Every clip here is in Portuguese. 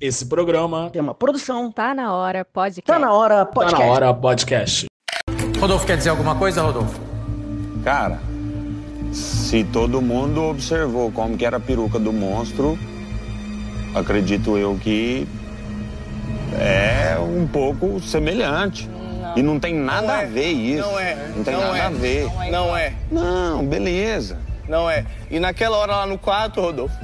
Esse programa é uma produção. Tá na hora, podcast. Tá na hora, podcast. Tá na hora, podcast. Rodolfo quer dizer alguma coisa, Rodolfo? Cara, se todo mundo observou como que era a peruca do monstro, acredito eu que é um pouco semelhante. Não. E não tem nada não é. a ver isso. Não é. Não tem não nada é. a ver. Não é. Não, beleza. Não é. E naquela hora lá no quarto, Rodolfo,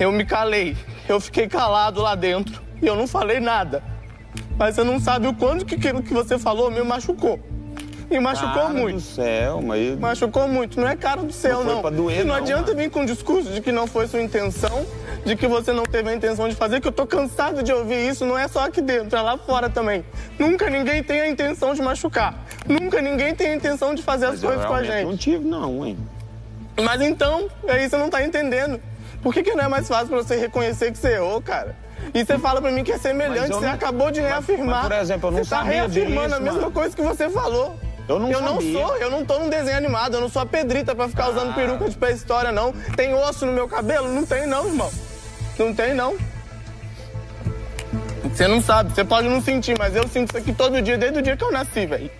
eu me calei. Eu fiquei calado lá dentro e eu não falei nada. Mas você não sabe o quanto que aquilo que você falou me machucou. Me machucou cara muito. do céu, mas... Machucou muito. Não é cara do céu, não. não. Foi pra doer, e não, não adianta mano. vir com um discurso de que não foi sua intenção, de que você não teve a intenção de fazer, que eu tô cansado de ouvir isso. Não é só aqui dentro, é lá fora também. Nunca ninguém tem a intenção de machucar. Nunca ninguém tem a intenção de fazer mas as coisas com a gente. não tive, não, hein? Mas então, aí você não tá entendendo. Por que, que não é mais fácil pra você reconhecer que você errou, cara? E você fala pra mim que é semelhante, você não... acabou de reafirmar. Mas, por exemplo, eu não você tá reafirmando disso, a mesma mano. coisa que você falou. Eu não eu sabia. não sou, eu não tô num desenho animado, eu não sou a Pedrita pra ficar usando Ah. peruca de pré-história, não. Tem osso no meu cabelo? Não tem não, irmão. Não tem não. Você não sabe, você pode não sentir, mas eu sinto isso aqui todo dia, desde o dia que eu nasci, velho.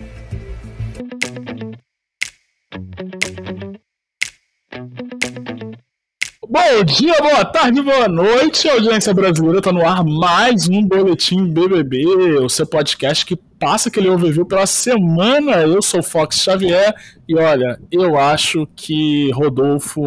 Bom dia, boa tarde, boa noite, audiência brasileira. Tá no ar mais um Boletim BBB, o seu podcast que passa aquele overview pela semana. Eu sou o Fox Xavier e olha, eu acho que Rodolfo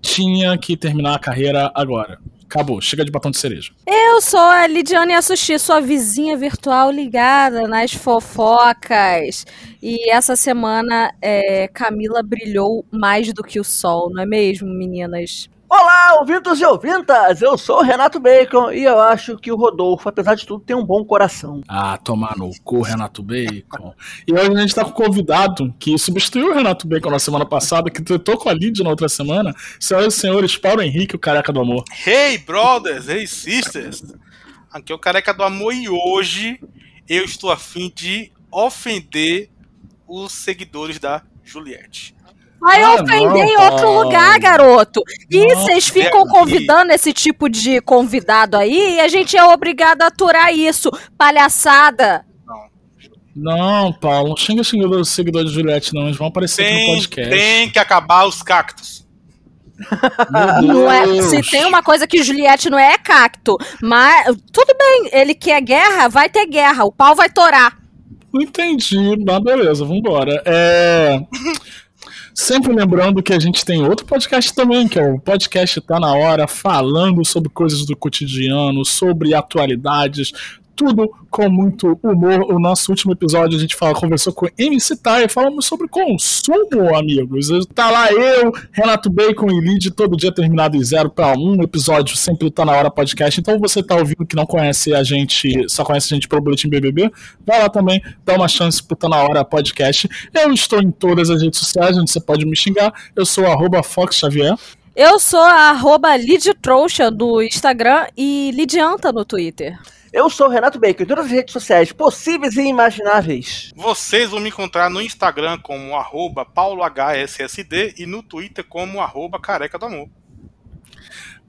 tinha que terminar a carreira agora. Acabou, chega de batom de cereja. Eu sou a Lidiane Assushi, sua vizinha virtual ligada nas fofocas. E essa semana é, Camila brilhou mais do que o sol, não é mesmo, meninas? Olá, ouvintos e ouvintas! Eu sou o Renato Bacon e eu acho que o Rodolfo, apesar de tudo, tem um bom coração. Ah, tomar no cu, Renato Bacon. E hoje a gente tá com um convidado que substituiu o Renato Bacon na semana passada, que tretou com a Lídia na outra semana. Senhoras e senhores, Paulo Henrique, o careca do amor. Hey, brothers, hey, sisters. Aqui é o Careca do Amor e hoje eu estou a fim de ofender os seguidores da Juliette. Vai Ah, ofender não, em outro Paulo. lugar, garoto. E vocês ficam é, convidando esse tipo de convidado aí e a gente é obrigado a aturar isso. Palhaçada. Não, Paulo, não xinga dos seguidores de Juliette, não. Eles vão aparecer aqui no Tem, podcast. tem que acabar os cactos. Não é, se tem uma coisa que Juliette não é, é cacto. Mas tudo bem, ele quer guerra, vai ter guerra. O pau vai torar. Não entendi, mas beleza, vambora. É... Sempre lembrando que a gente tem outro podcast também, que é o podcast Tá Na Hora, falando sobre coisas do cotidiano, sobre atualidades, tudo com muito humor. O nosso último episódio a gente fala, conversou com MC Tai, falamos sobre consumo, amigos. Tá lá eu, Renato Bacon e Lid, todo dia terminado em zero para um episódio, sempre tá na hora podcast. Então você tá ouvindo que não conhece a gente, só conhece a gente pelo Boletim BBB, vai lá também, dá uma chance pro Tá Na Hora podcast. Eu estou em todas as redes sociais, onde você pode me xingar. Eu sou arroba Fox Xavier. Eu sou a arroba Lid Trouxa do Instagram e Lidianta no Twitter. Eu sou o Renato Bacon em todas as redes sociais possíveis e imagináveis. Vocês vão me encontrar no Instagram como arroba paulohssd e no Twitter como arroba careca do amor.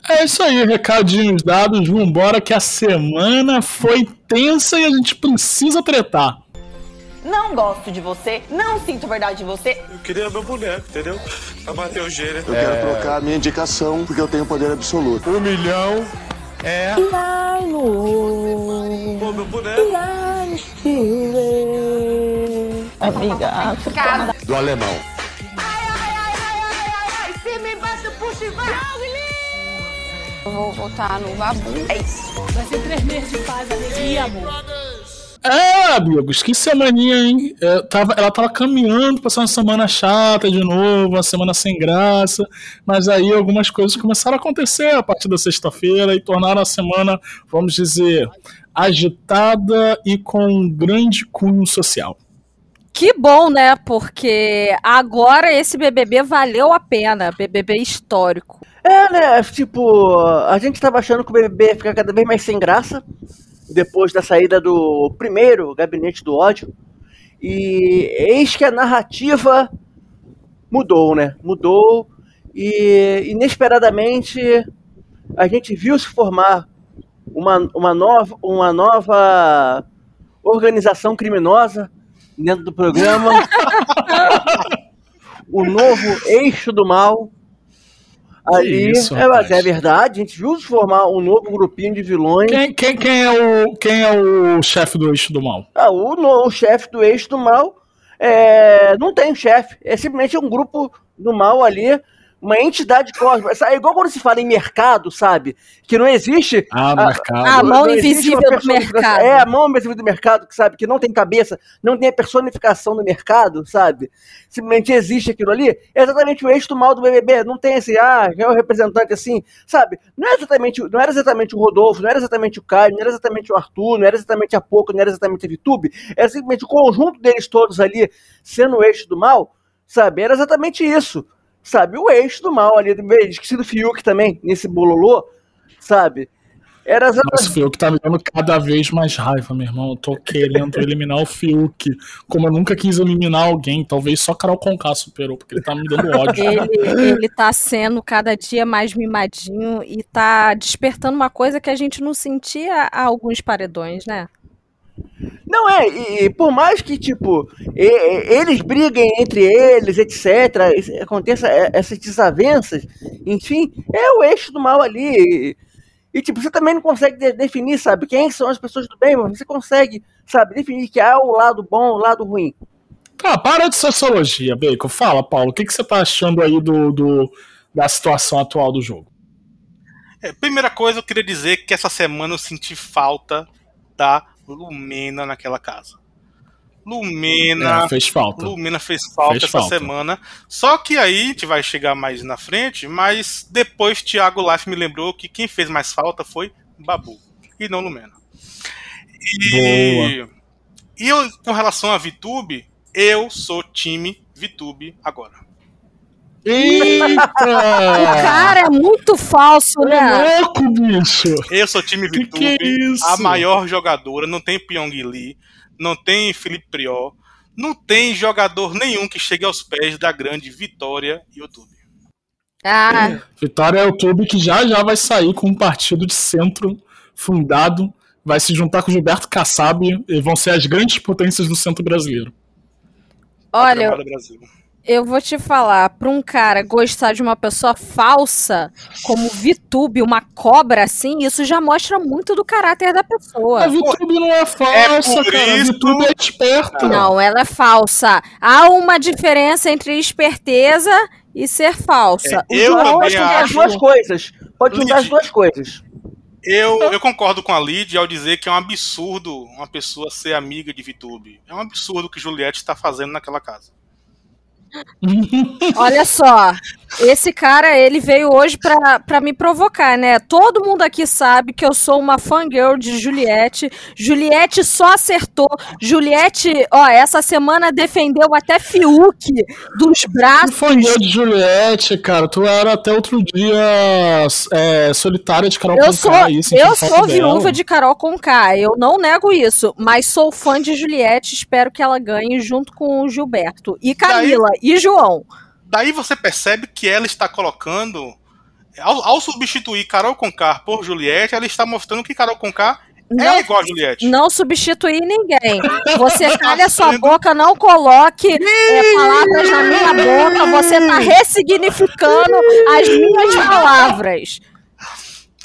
É isso aí, recadinhos dados, vambora que a semana foi tensa e a gente precisa tretar. Não gosto de você, não sinto verdade de você. Eu queria meu boneco, entendeu? Pra bater o gênero. Eu quero trocar a minha indicação porque eu tenho poder absoluto. Um milhão é. Pô, meu boneco. Amiga, Do alemão. eu vou votar no Babu. É isso. É, amigos, que semaninha, hein? É, tava, ela tava caminhando pra ser uma semana chata de novo, uma semana sem graça, mas aí algumas coisas começaram a acontecer a partir da sexta-feira e tornaram a semana, vamos dizer, agitada e com um grande cunho social. Que bom, né? Porque agora esse BBB valeu a pena. BBB histórico. É, né? Tipo, a gente tava achando que o BBB ia ficar cada vez mais sem graça depois da saída do primeiro gabinete do ódio. E eis que a narrativa mudou, né? Mudou e inesperadamente a gente viu se formar uma, uma, nova, uma nova organização criminosa dentro do programa. o novo eixo do mal. Ali, isso, é, mas é verdade, a gente viu se formar um novo grupinho de vilões. Quem, quem, quem é o, quem é o chefe do eixo do mal? Ah, o, no- o chefe do eixo do mal é, não tem chefe, é simplesmente um grupo do mal ali, uma entidade cósmica. É igual quando se fala em mercado, sabe? Que não existe. Ah, Ah, mercado. A mão invisível do mercado. É, a mão invisível do mercado, que sabe, que não tem cabeça, não tem a personificação do mercado, sabe? Simplesmente existe aquilo ali. É exatamente o eixo do mal do BBB. Não tem esse, ah, é o representante assim, sabe? Não, é exatamente, não era exatamente o Rodolfo, não era exatamente o Caio, não era exatamente o Arthur, não era exatamente a Poco, não era exatamente a Vitube. Era simplesmente o conjunto deles todos ali sendo o eixo do mal, sabe? Era exatamente isso, sabe? O eixo do mal ali, esqueci do Fiuk também, nesse bololô, sabe? Era exatamente. Nossa, o Fiuk tá me dando cada vez mais raiva, meu irmão. Eu tô querendo eliminar o Fiuk. Como eu nunca quis eliminar alguém. Talvez só Carol Conká superou, porque ele tá me dando ódio. Ele, ele tá sendo cada dia mais mimadinho e tá despertando uma coisa que a gente não sentia há alguns paredões, né? Não é, e, e por mais que, tipo, e- e- eles briguem entre eles, etc., aconteça é, essas desavenças, enfim, é o eixo do mal ali. E, e, tipo, você também não consegue de- definir, sabe, quem são as pessoas do bem, mas você consegue, sabe, definir que há o lado bom, o lado ruim. Ah, para de sociologia, Bacon. Fala, Paulo. O que, que você tá achando aí do, do- da situação atual do jogo? É, primeira coisa, eu queria dizer que essa semana eu senti falta da Lumena naquela casa. Lumena. É, fez falta. Lumena fez falta Fez essa falta. semana. Só que aí a gente vai chegar mais na frente, mas depois Thiago Life me lembrou que quem fez mais falta foi Babu e não Lumena. E, e eu, com relação a VTube, eu sou time VTube agora. Eita! O cara é muito falso, né? É louco, bicho! Eu sou time que é isso? a maior jogadora, não tem Pyong Lee, não tem Felipe Prior, não tem jogador nenhum que chegue aos pés da grande Vitória YouTube. Ah, Vitória é o clube que já já vai sair com um partido de centro fundado, vai se juntar com o Gilberto Kassab e vão ser as grandes potências do centro brasileiro. olha, Brasil. Eu vou te falar, pra um cara gostar de uma pessoa falsa, como Vitube, uma cobra assim, isso já mostra muito do caráter da pessoa. A Vitube não é falsa, por cara. A Vitube é esperta. Não, ela é falsa. Há uma diferença entre esperteza e ser falsa. É, O eu Pode juntar as acho- duas coisas. Pode juntar as duas coisas. Eu, eu concordo com a Lid ao dizer que é um absurdo uma pessoa ser amiga de VTube. É um absurdo o que Juliette está fazendo naquela casa. Olha só, esse cara, ele veio hoje pra, pra me provocar, né? Todo mundo aqui sabe que eu sou uma fangirl de Juliette. Juliette só acertou. Juliette, ó, essa semana defendeu até Fiuk dos braços. foi de Juliette, cara. Tu era até outro dia é, solitária de Carol Eu Conká sou, aí, sentindo eu sou dela. viúva de Carol Conká, eu não nego isso, mas sou fã de Juliette, espero que ela ganhe junto com o Gilberto e Camila e João. Daí você percebe que ela está colocando. Ao, ao substituir Carol Conká por Juliette, ela está mostrando que Carol Conká Não- é igual a Juliette. Não substituir ninguém. Você calha sua boca, não coloque é, palavras na minha boca. Você tá ressignificando as minhas palavras.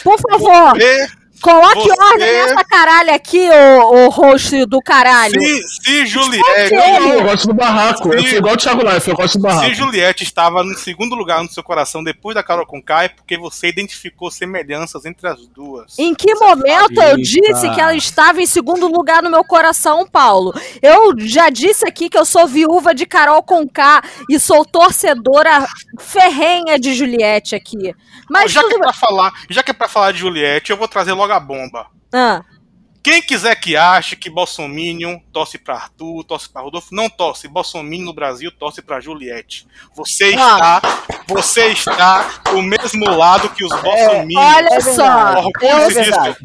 Por favor, Você- coloque você- ordem nessa caralho aqui, o, o host do caralho. se, se Juliette. Eu gosto do barraco. Eu Se- sou igual o Thiago Life, eu gosto do barraco. Se Juliette estava no segundo lugar no seu coração depois da Carol Conká, é porque você identificou semelhanças entre as duas. Em que momento eu Eita. disse que ela estava em segundo lugar no meu coração, Paulo? Eu já disse aqui que eu sou viúva de Carol Conká e sou torcedora ferrenha de Juliette aqui. Mas já, que tudo é pra falar, já que é pra falar de Juliette, eu vou trazer logo a bomba. Ah, Quem quiser que ache que Bolsominion torce pra Arthur, torce pra Rodolfo, não torce. Bolsominion no Brasil torce pra Juliette. Você está, você está do mesmo lado que os Bolsominions. olha É só, É.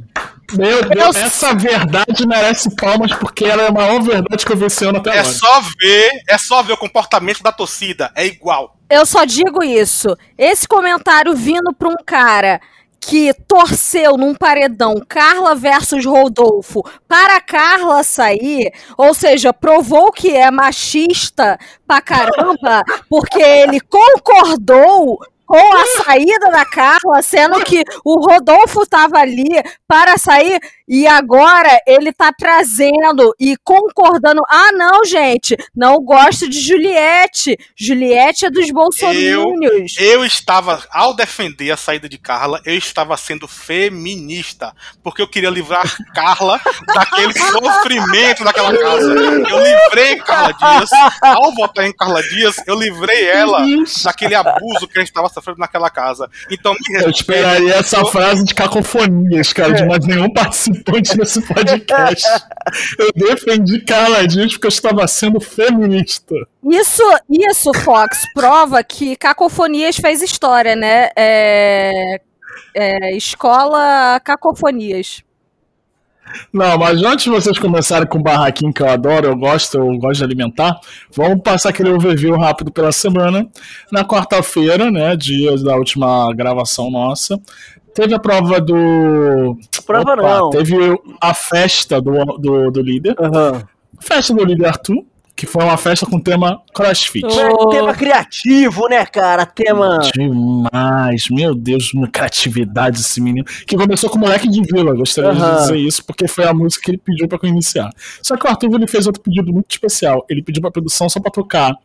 Meu Deus, Eu- essa verdade merece palmas porque ela é a maior verdade que eu vi esse ano até É agora. só ver, é só ver o comportamento da torcida, é igual. eu só digo isso. Esse comentário vindo pra um cara que torceu num paredão Carla versus Rodolfo para Carla sair, ou seja, provou que é machista pra caramba, porque ele concordou com a saída da Carla, sendo que o Rodolfo estava ali para sair e agora ele tá trazendo e concordando. Ah, não, gente, não gosto de Juliette. Juliette é dos bolsominions. Eu, eu estava, ao defender a saída de Carla, eu estava sendo feminista, porque eu queria livrar Carla daquele sofrimento daquela casa. Eu livrei Carla Dias, ao votar em Carla Dias, eu livrei ela daquele abuso que a gente estava sofrendo naquela casa. Então, me Eu esperaria essa frase de cacofonias, cara, de mais nenhum participante nesse podcast. Eu defendi Carla Dias porque eu estava sendo feminista. Isso, isso, Fox, prova que Cacofonias fez história, né? É, é, escola Cacofonias. Não, mas antes de vocês começarem com o barraquinho que eu adoro, eu gosto, eu gosto de alimentar, vamos passar aquele overview rápido pela semana. Na quarta-feira, né, dia da última gravação nossa, teve a prova do. Prova não. Teve a festa do, do, do líder. Aham. Festa do líder Arthur, que foi uma festa com tema CrossFit. É tema criativo, né, cara? Tema. Demais, meu Deus, uma criatividade esse menino. Que começou com moleque de vila, gostaria de Aham. dizer isso, porque foi a música que ele pediu pra eu iniciar. Só que o Arthur ele fez outro pedido muito especial. Ele pediu pra produção só pra tocar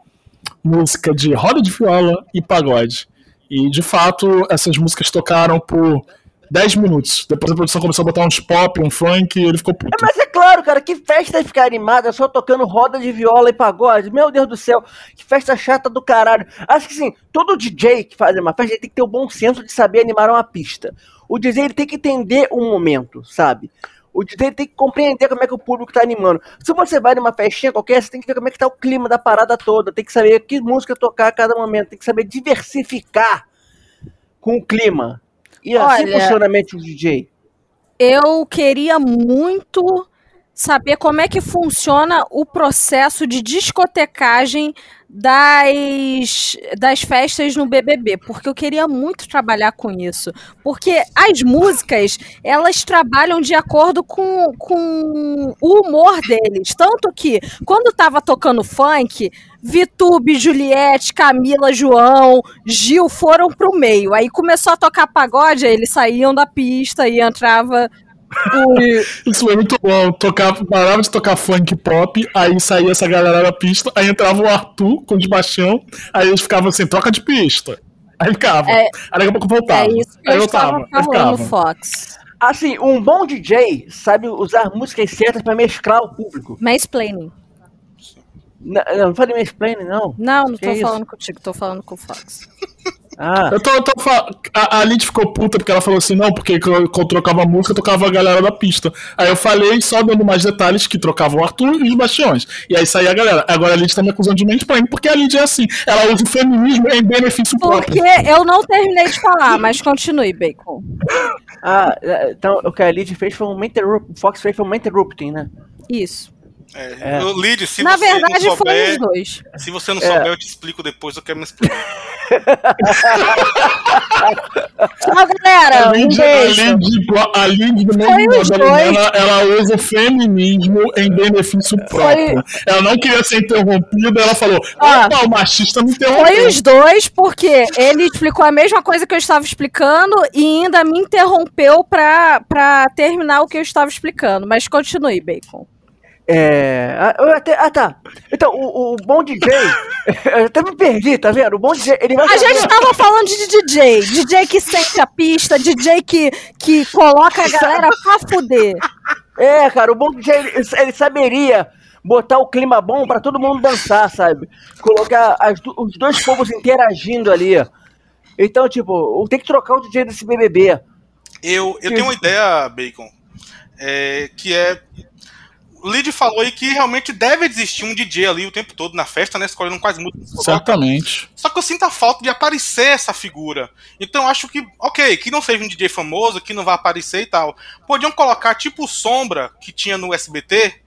música de roda de viola e pagode. E de fato, essas músicas tocaram por 10 minutos. Depois a produção começou a botar uns pop, um funk, e ele ficou puto. Mas é claro, cara, que festa é ficar animada só tocando roda de viola e pagode. Meu Deus do céu, que festa chata do caralho. Acho que assim, todo DJ que faz uma festa tem que ter o bom senso de saber animar uma pista. O DJ ele tem que entender o momento, sabe? O DJ tem que compreender como é que o público tá animando. Se você vai numa festinha qualquer, você tem que ver como é que tá o clima da parada toda. Tem que saber que música tocar a cada momento. Tem que saber diversificar com o clima. E assim Olha- funciona a mente do DJ. Eu queria muito saber como é que funciona o processo de discotecagem das, das festas no BBB, porque eu queria muito trabalhar com isso. Porque as músicas, elas trabalham de acordo com, com o humor deles. Tanto que, quando tava tocando funk, Vitube, Juliette, Camila, João, Gil foram pro meio. Aí começou a tocar pagode, aí eles saíam da pista e entrava Isso foi muito bom. Tocava, parava de tocar funk pop, aí saía essa galera da pista, aí entrava o Arthur com o baixão, aí eles ficavam assim, troca de pista. Aí ficava. É- aí daqui a pouco voltava. É isso que aí eu estava Aí falando, ficava. Fox. Assim, um bom DJ sabe usar músicas certas pra mesclar o público. Mansplaining. Não, não, falei mansplaining, não. Não, não Que tô isso? falando contigo, tô falando com o Fox. Ah, Eu tô, eu tô fa- a, a Lid ficou puta porque ela falou assim, não, porque quando eu trocava a música, eu tocava a galera da pista. Aí eu falei, só dando mais detalhes, que trocava o Arthur e os bastiões. E aí saía a galera. Agora a Lid tá me acusando de mansplaining, porque a Lid é assim, ela usa o feminismo em benefício Porque próprio. eu não terminei de falar, mas continue, Bacon. ah, então o que a Lid fez foi um Fox fez foi um interrupting, né? Isso. É, Lid, se Na você verdade, não foi souber, os dois. se você não É. souber, eu te explico depois, eu quero me explicar. Tchau, galera. A Um Lid. Lid, a Lid Foi ela, ela usa o feminismo em benefício próprio. Ela não queria ser interrompida, ela falou, Ah. o machista me interrompeu. Foi os dois, porque ele explicou a mesma coisa que eu estava explicando e ainda me interrompeu pra terminar o que eu estava explicando. Mas continue, Bacon. É. Ah, eu até- ah, tá. Então, o, o bom DJ. eu até me perdi, tá vendo? O bom DJ, ele vai A gente tava falando de DJ. DJ que sente a pista, DJ que, que coloca a galera pra fuder. É, cara, o bom DJ, ele, ele saberia botar o clima bom pra todo mundo dançar, sabe? Colocar as os dois povos interagindo ali. Então, tipo, tem que trocar o DJ desse BBB. Eu, eu tenho uma ideia, Bacon, é, que é. O Lid falou aí que realmente deve existir um DJ ali o tempo todo na festa, né? Escolhendo quais músicas. Certamente. Só que eu sinto a falta de aparecer essa figura. Então eu acho que, ok, que não seja um DJ famoso, que não vai aparecer e tal. Podiam colocar tipo Sombra que tinha no SBT,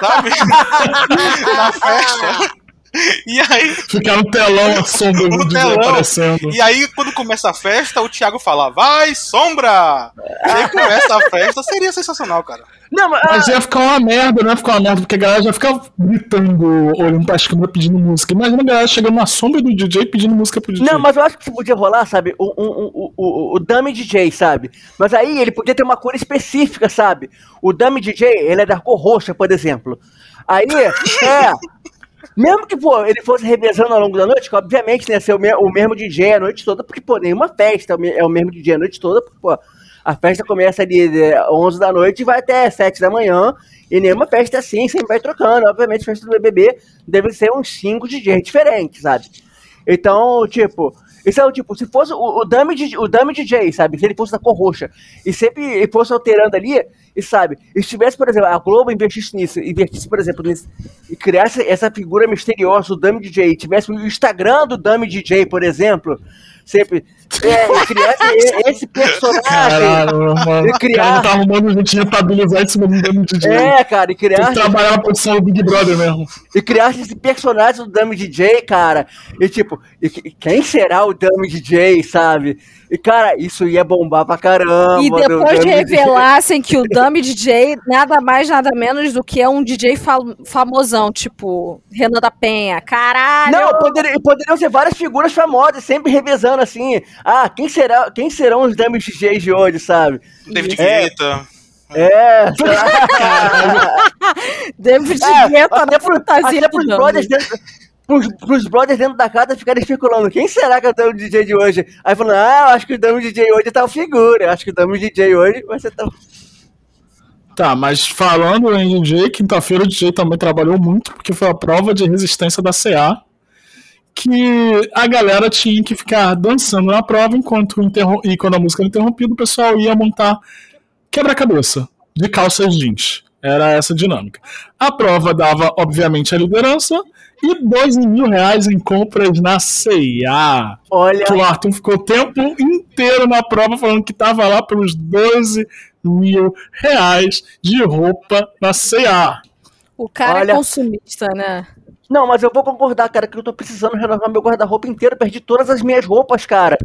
sabe? Na festa. E aí, Ficar no telão a sombra do telão. aparecendo. e aí, quando começa a festa, o Thiago fala, vai, sombra! E aí começa a festa, seria sensacional, cara. Não, mas, Mas ah, ia ficar uma merda, não ia ficar uma merda, porque a galera já fica gritando, olhando pras câmeras pedindo música. Imagina a galera chegando na sombra do DJ pedindo música pro DJ. não, mas eu acho que podia rolar, sabe? O, o, o, o, o Dummy DJ, sabe? Mas aí ele podia ter uma cor específica, sabe? O Dummy DJ, ele é da cor roxa, por exemplo. Aí, é. Mesmo que, pô, ele fosse revezando ao longo da noite, que obviamente né, ser o, me- o mesmo DJ a noite toda, porque, pô, nenhuma festa é o é mesmo DJ a noite toda, porque, pô, a festa começa ali é, 11 da noite e vai até 7 da manhã, e nenhuma festa é assim, sempre vai trocando. Obviamente, festa do BBB deve ser uns 5 DJs diferentes, sabe? Então, tipo, isso é o tipo, se fosse o, o, dummy, o dummy DJ, sabe? Se ele fosse da cor roxa e sempre fosse alterando ali, e sabe? E se tivesse, por exemplo, a Globo investisse nisso, investisse, por exemplo, nisso, e criasse essa figura misteriosa, o dummy DJ, e tivesse o Instagram do dummy DJ, por exemplo, sempre é, e criasse esse personagem. Caralho, mano. E O cara criar. tá arrumando gente rentabilizar em cima do dano DJ. É, cara, e criasse, trabalhar na produção do Big Brother mesmo. e criasse esse personagem do Dummy DJ, cara. E tipo, e que- quem será o Dummy DJ, sabe? E cara, isso ia bombar pra caramba. E do depois DJ. revelassem que o Dummy DJ nada mais, nada menos do que é um DJ fa- famosão, tipo Renan da Penha. Caralho! Não, poderia- poderiam ser várias figuras famosas, sempre revezando assim. Ah, quem será, quem serão os Dummy DJs de hoje, sabe? David É. Guetta. É. David É, Guetta até na pro- fantasia até do pros Dummy. brothers dentro, pros, pros brothers dentro da casa ficarem especulando quem será que é o Dummy DJ de hoje? Aí falando, ah, acho que o Dummy DJ hoje tá o figura, acho que o Dummy DJ hoje vai ser tão... Tá, mas falando em DJ, quinta-feira o DJ também trabalhou muito, porque foi a prova de resistência da CA, que a galera tinha que ficar dançando na prova enquanto e quando a música era interrompida, o pessoal ia montar quebra-cabeça de calças jeans. Era essa a dinâmica. A prova dava, obviamente, a liderança e 12 mil reais em compras na CIA. Olha, Que o Arthur ficou o tempo inteiro na prova falando que tava lá pelos 12 mil reais de roupa na CA. O cara Olha- é consumista, né? não, mas eu vou concordar, cara, que eu tô precisando renovar meu guarda-roupa inteiro, perdi todas as minhas roupas, cara.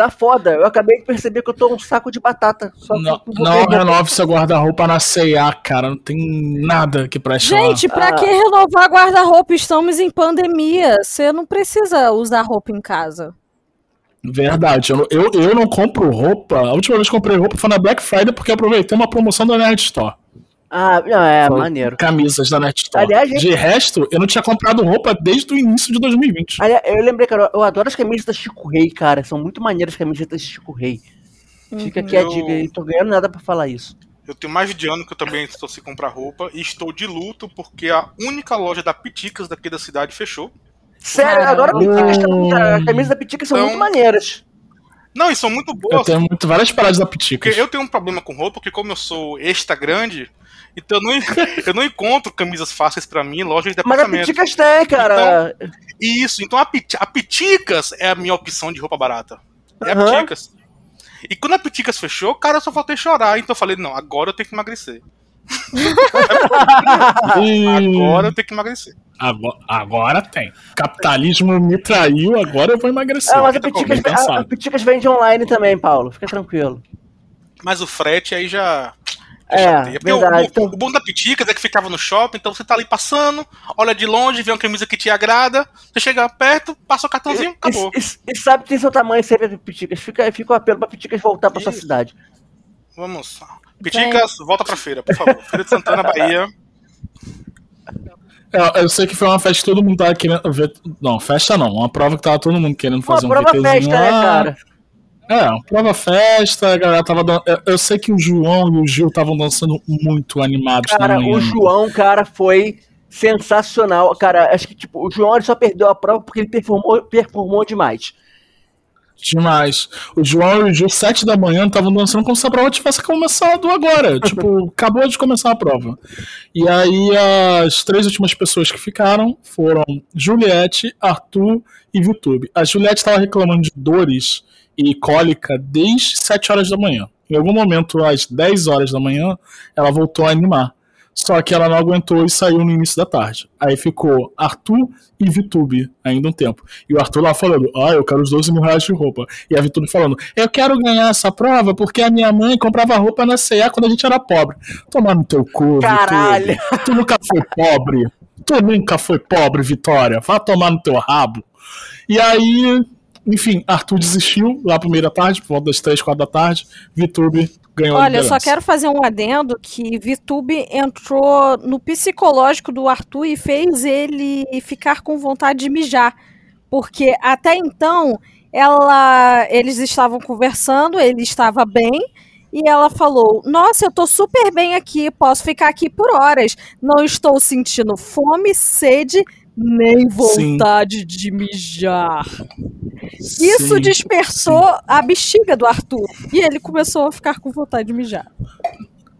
Tá foda, eu acabei de perceber que eu tô um saco de batata. Só Não, não roupa. renove seu guarda-roupa na CA, cara. Não tem nada que preste lá. Gente, pra Ah. que renovar guarda-roupa? Estamos em pandemia. Você não precisa usar roupa em casa. Verdade, eu, não- eu, eu não compro roupa. A última vez que comprei roupa foi na Black Friday porque aproveitei uma promoção da Nerd Store. Ah, não, é, Foi maneiro. Camisas da Nerd Store. Aliás, gente- De resto, eu não tinha comprado roupa desde o início de 2020. Aliás, eu lembrei, cara, eu adoro as camisas da Chico Rei, cara. São muito maneiras as camisetas de Chico Rei. Fica aqui a Eu- dica aí, tô ganhando nada pra falar isso. Eu tenho mais de ano que eu também estou sem comprar roupa e estou de luto porque a única loja da Piticas daqui da cidade fechou. Sério, agora a Piticas tá- as camisas da Piticas são Então- muito maneiras. Não, e são muito Eu boas. tenho muito, várias paradas da Piticas. Porque eu tenho um problema com roupa, porque como eu sou extra grande, então eu não, eu não encontro camisas fáceis pra mim em lojas de Mas a departamento. Piticas tem, cara. Isso, então a, Piti- a Piticas é a minha opção de roupa barata. É a Aham. Piticas. E quando a Piticas fechou, cara, eu só faltei chorar. Então eu falei, não, agora eu tenho que emagrecer. Agora eu tenho que emagrecer. Agora, agora tem. Capitalismo me traiu, agora eu vou emagrecer. Ah, mas a Piticas, a, a. Piticas vende online também, Paulo. Fica tranquilo. Mas o frete aí já. É, o- verdade, o, então- o bom da Piticas é que ficava no shopping, então você tá ali passando, olha de longe, vê uma camisa que te agrada, você chega perto, passa o cartãozinho, acabou. E, e- e sabe que tem seu tamanho sempre a Piticas. Fica, fica o apelo pra Piticas voltar pra sua cidade. Vamos. Piticas, volta pra feira, por favor. Feira de Santana, Bahia. É, eu sei que foi uma festa que todo mundo tava querendo ver. Não, festa não. Uma prova que tava todo mundo querendo fazer um prova VTzinho festa, né, lá. cara? É, prova festa, a galera tava dando. eu- sei que o João e o Gil estavam dançando muito animados Cara, na manhã. o João, cara, foi sensacional. Cara, acho que, tipo, o João só perdeu a prova porque ele performou, performou demais. Demais. O João e o Gil, sete da manhã, estavam dançando como se a prova tivesse começado agora. tipo, acabou de começar a prova. E aí as três últimas pessoas que ficaram foram Juliette, Arthur e Vitube. A Juliette estava reclamando de dores e cólica desde 7 horas da manhã. Em algum momento, às 10 horas da manhã, ela voltou a animar. Só que ela não aguentou e saiu no início da tarde. Aí ficou Arthur e Vitube ainda um tempo. E o Arthur lá falando, ah, eu quero os 12 mil reais de roupa. E a Vitube falando, eu quero ganhar essa prova porque a minha mãe comprava roupa na CA quando a gente era pobre. Tomar no teu cu, Caralho. Vitube. Tu nunca foi pobre. Tu nunca foi pobre, Vitória. Vá tomar no teu rabo. E aí, enfim, Arthur desistiu lá da tarde, por volta das 3, 4 da tarde. Vitube ganhou a Olha, eu só liderança. quero fazer um adendo que Vitube entrou no psicológico do Arthur e fez ele ficar com vontade de mijar. Porque até então ela, eles estavam conversando, ele estava bem, e ela falou: Nossa, eu tô super bem aqui, posso ficar aqui por horas. Não estou sentindo fome, sede, nem vontade de mijar. Isso Sim, despertou a bexiga do Arthur. E ele começou a ficar com vontade de mijar.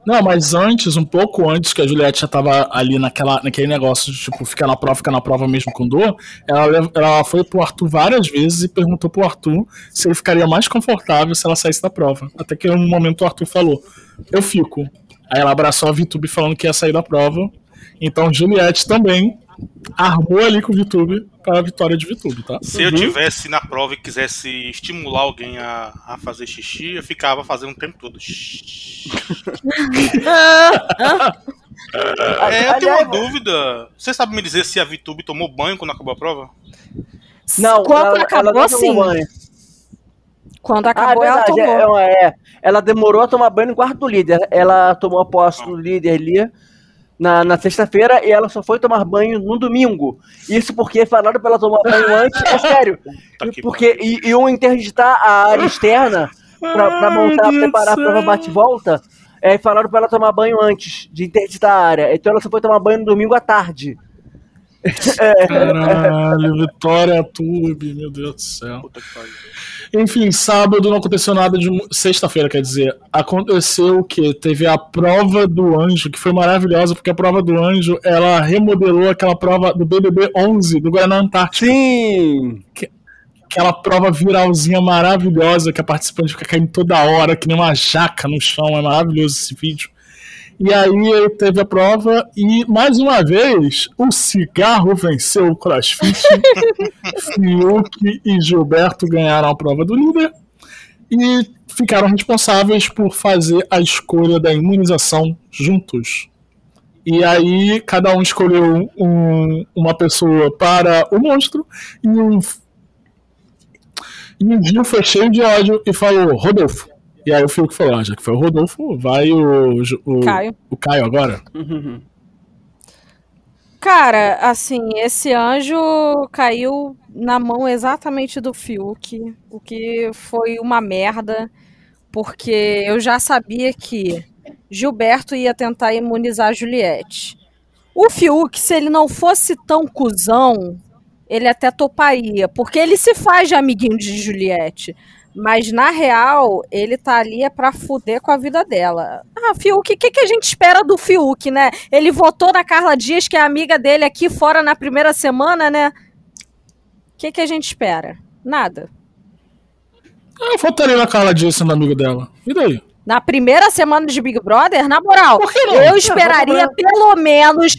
Não, mas antes, um pouco antes que a Juliette já tava ali naquela, naquele negócio de, tipo, ficar na prova, ficar na prova mesmo com dor, ela, ela foi pro Arthur várias vezes e perguntou pro Arthur se ele ficaria mais confortável se ela saísse da prova. Até que um momento o Arthur falou, eu fico. Aí ela abraçou a Vitube falando que ia sair da prova. Então Juliette também armou ali com o Vitube para a vitória de Vitube, tá? Se eu tivesse na prova e quisesse estimular alguém a, a fazer xixi, eu ficava fazendo o tempo todo. É, eu tenho uma dúvida. Você sabe me dizer se a Vitube tomou banho quando acabou a prova? Não, Quando ela, acabou, ela não tomou sim. banho. Quando Ah, é acabou, ela verdade. tomou. É, é, é. Ela demorou a tomar banho no quarto do líder. Ela tomou a posse do líder ali na, na sexta-feira e ela só foi tomar banho no domingo. Isso porque falaram pra ela tomar banho antes. É sério. Tá que Porque i- iam interditar a área externa pra, pra montar, Ai, preparar a prova bate-volta. É, e falaram pra ela tomar banho antes de interditar a área. Então ela só foi tomar banho no domingo à tarde. Caralho, Vitória Tube, meu Deus do céu. Que. Enfim, sábado não aconteceu nada de. Sexta-feira, quer dizer. Aconteceu o quê? Teve a prova do anjo, que foi maravilhosa, porque a prova do anjo ela remodelou aquela prova do BBB 11 do Guaraná Antártico. Sim! Aquela prova viralzinha maravilhosa que a participante fica caindo toda hora, que nem uma jaca no chão. É maravilhoso esse vídeo. E aí teve a prova e, mais uma vez, o cigarro venceu o crossfit. Fiuk e Gilberto ganharam a prova do líder e ficaram responsáveis por fazer a escolha da imunização juntos. E aí, cada um escolheu um- uma pessoa para o monstro e o, e o Gil foi cheio de ódio e falou: Rodolfo. E aí o Fiuk falou: ah, já que foi o Rodolfo, vai o, o, Caio. o Caio agora. Cara, assim, esse anjo caiu na mão exatamente do Fiuk, o que foi uma merda, porque eu já sabia que Gilberto ia tentar imunizar a Juliette. O Fiuk, se ele não fosse tão cuzão, ele até toparia, porque ele se faz de amiguinho de Juliette. Mas na real, ele tá ali é pra fuder com a vida dela. Ah, Fiuk, o que, que a gente espera do Fiuk, né? Ele votou na Carla Dias, que é amiga dele aqui fora na primeira semana, né? O que, que a gente espera? Nada. Eu votaria na Carla Dias sendo amigo dela. E daí? Na primeira semana de Big Brother, na moral, eu esperaria pelo menos,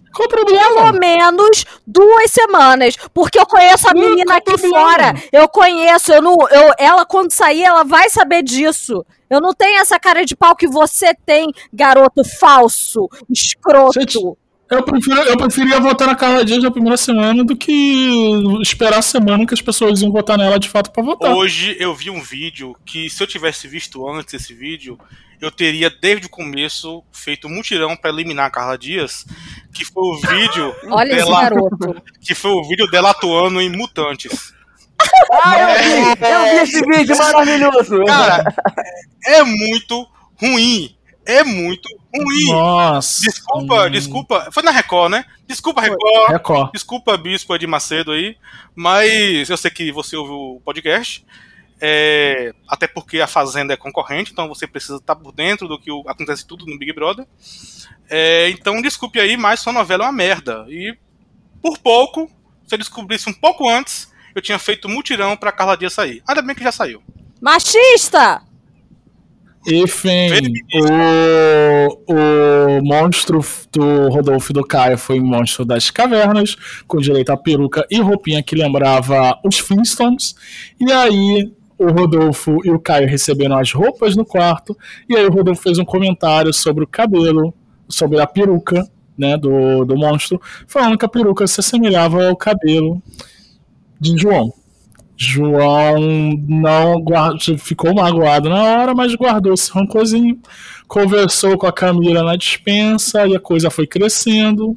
pelo menos duas semanas, porque eu conheço a menina aqui fora. Eu conheço, eu não, eu, ela quando sair, ela vai saber disso. Eu não tenho essa cara de pau que você tem, garoto falso, escroto. Eu, prefiro, eu preferia votar na Carla Dias na primeira semana do que esperar a semana que as pessoas iam votar nela de fato pra votar. Hoje eu vi um vídeo que, se eu tivesse visto antes esse vídeo, eu teria desde o começo feito um mutirão pra eliminar a Carla Dias, que foi o vídeo Olha esse dela, garoto. que foi o vídeo dela atuando em Mutantes. Ah, eu vi! Eu vi esse vídeo maravilhoso! Cara, é muito ruim. É muito ruim. Nossa. Desculpa, Hum, desculpa. Foi na Record, né? Desculpa, Record. Record. Desculpa, Bispo de Macedo aí. Mas eu sei que você ouviu o podcast. É, até porque a Fazenda é concorrente, então você precisa estar por dentro do que acontece tudo no Big Brother. É, então desculpe aí, mas sua novela é uma merda. E por pouco, se eu descobrisse um pouco antes, eu tinha feito mutirão pra Carla Dias sair. Ainda bem que já saiu. Machista! Enfim, Feminismo. o, monstro do Rodolfo e do Caio foi o monstro das cavernas, com direito a peruca e roupinha que lembrava os Flintstones. E aí o Rodolfo e o Caio receberam as roupas no quarto, e aí o Rodolfo fez um comentário sobre o cabelo, sobre a peruca né, do, do monstro, falando que a peruca se assemelhava ao cabelo de João. João não guarda, ficou magoado na hora, mas guardou esse rancorzinho, conversou com a Camila na dispensa e a coisa foi crescendo,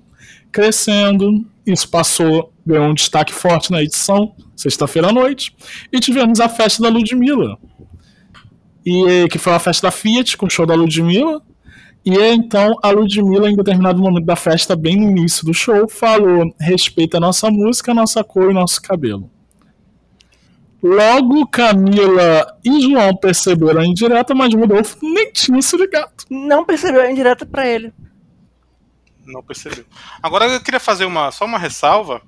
crescendo. Isso passou, ganhou um destaque forte na edição, sexta-feira à noite, e tivemos a festa da Ludmilla. E que foi a festa da Fiat com o show da Ludmilla. E então a Ludmilla, em determinado momento da festa, bem no início do show, falou: respeita a nossa música, a nossa cor e nosso cabelo. Logo, Camila e João perceberam a indireta, mas Rodolfo nem tinha se ligado. Não percebeu a indireta pra ele. Não percebeu. Agora eu queria fazer uma, só uma ressalva.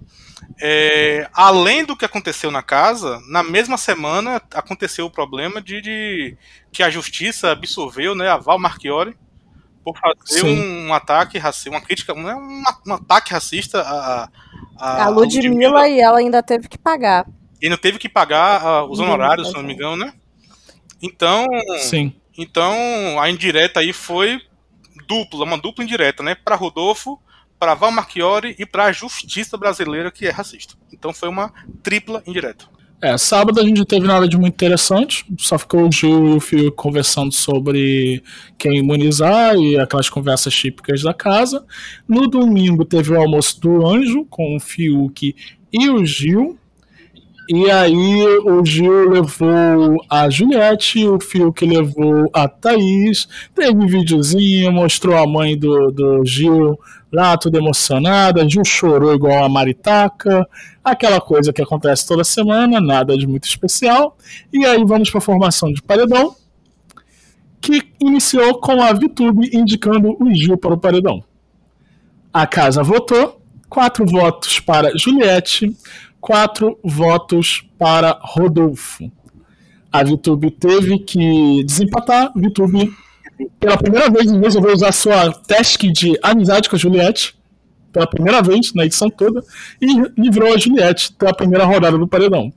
É, além do que aconteceu na casa, na mesma semana aconteceu o problema de, de que a justiça absorveu né, a Val Marchiori por fazer um, um, ataque racista, uma crítica, um, um, um ataque racista a, a, a Ludmilla, Ludmilla e ela ainda teve que pagar. E não teve que pagar uh, os honorários, se não me engano, né? Então. Sim. Então, a indireta aí foi dupla, uma dupla indireta, né? Para Rodolfo, para Val Marchiori e para a justiça brasileira que é racista. Então foi uma tripla indireta. É, sábado a gente não teve nada de muito interessante, só ficou o Gil e o Fio conversando sobre quem imunizar e aquelas conversas típicas da casa. No domingo teve o almoço do Anjo com o Fiuk e o Gil. E aí o Gil levou a Juliette, o Fiuk levou a Thaís, teve um videozinho, mostrou a mãe do, do Gil lá, toda emocionada, Gil chorou igual a Maritaca, aquela coisa que acontece toda semana, nada de muito especial. E aí vamos para a formação de paredão, que iniciou com a VTube indicando o Gil para o paredão. A casa votou, quatro votos para Juliette, quatro votos para Rodolfo. A VTube teve que desempatar. VTube, pela primeira vez, resolveu usar sua task de amizade com a Juliette. Pela primeira vez na edição toda. E livrou a Juliette pela primeira rodada do Paredão.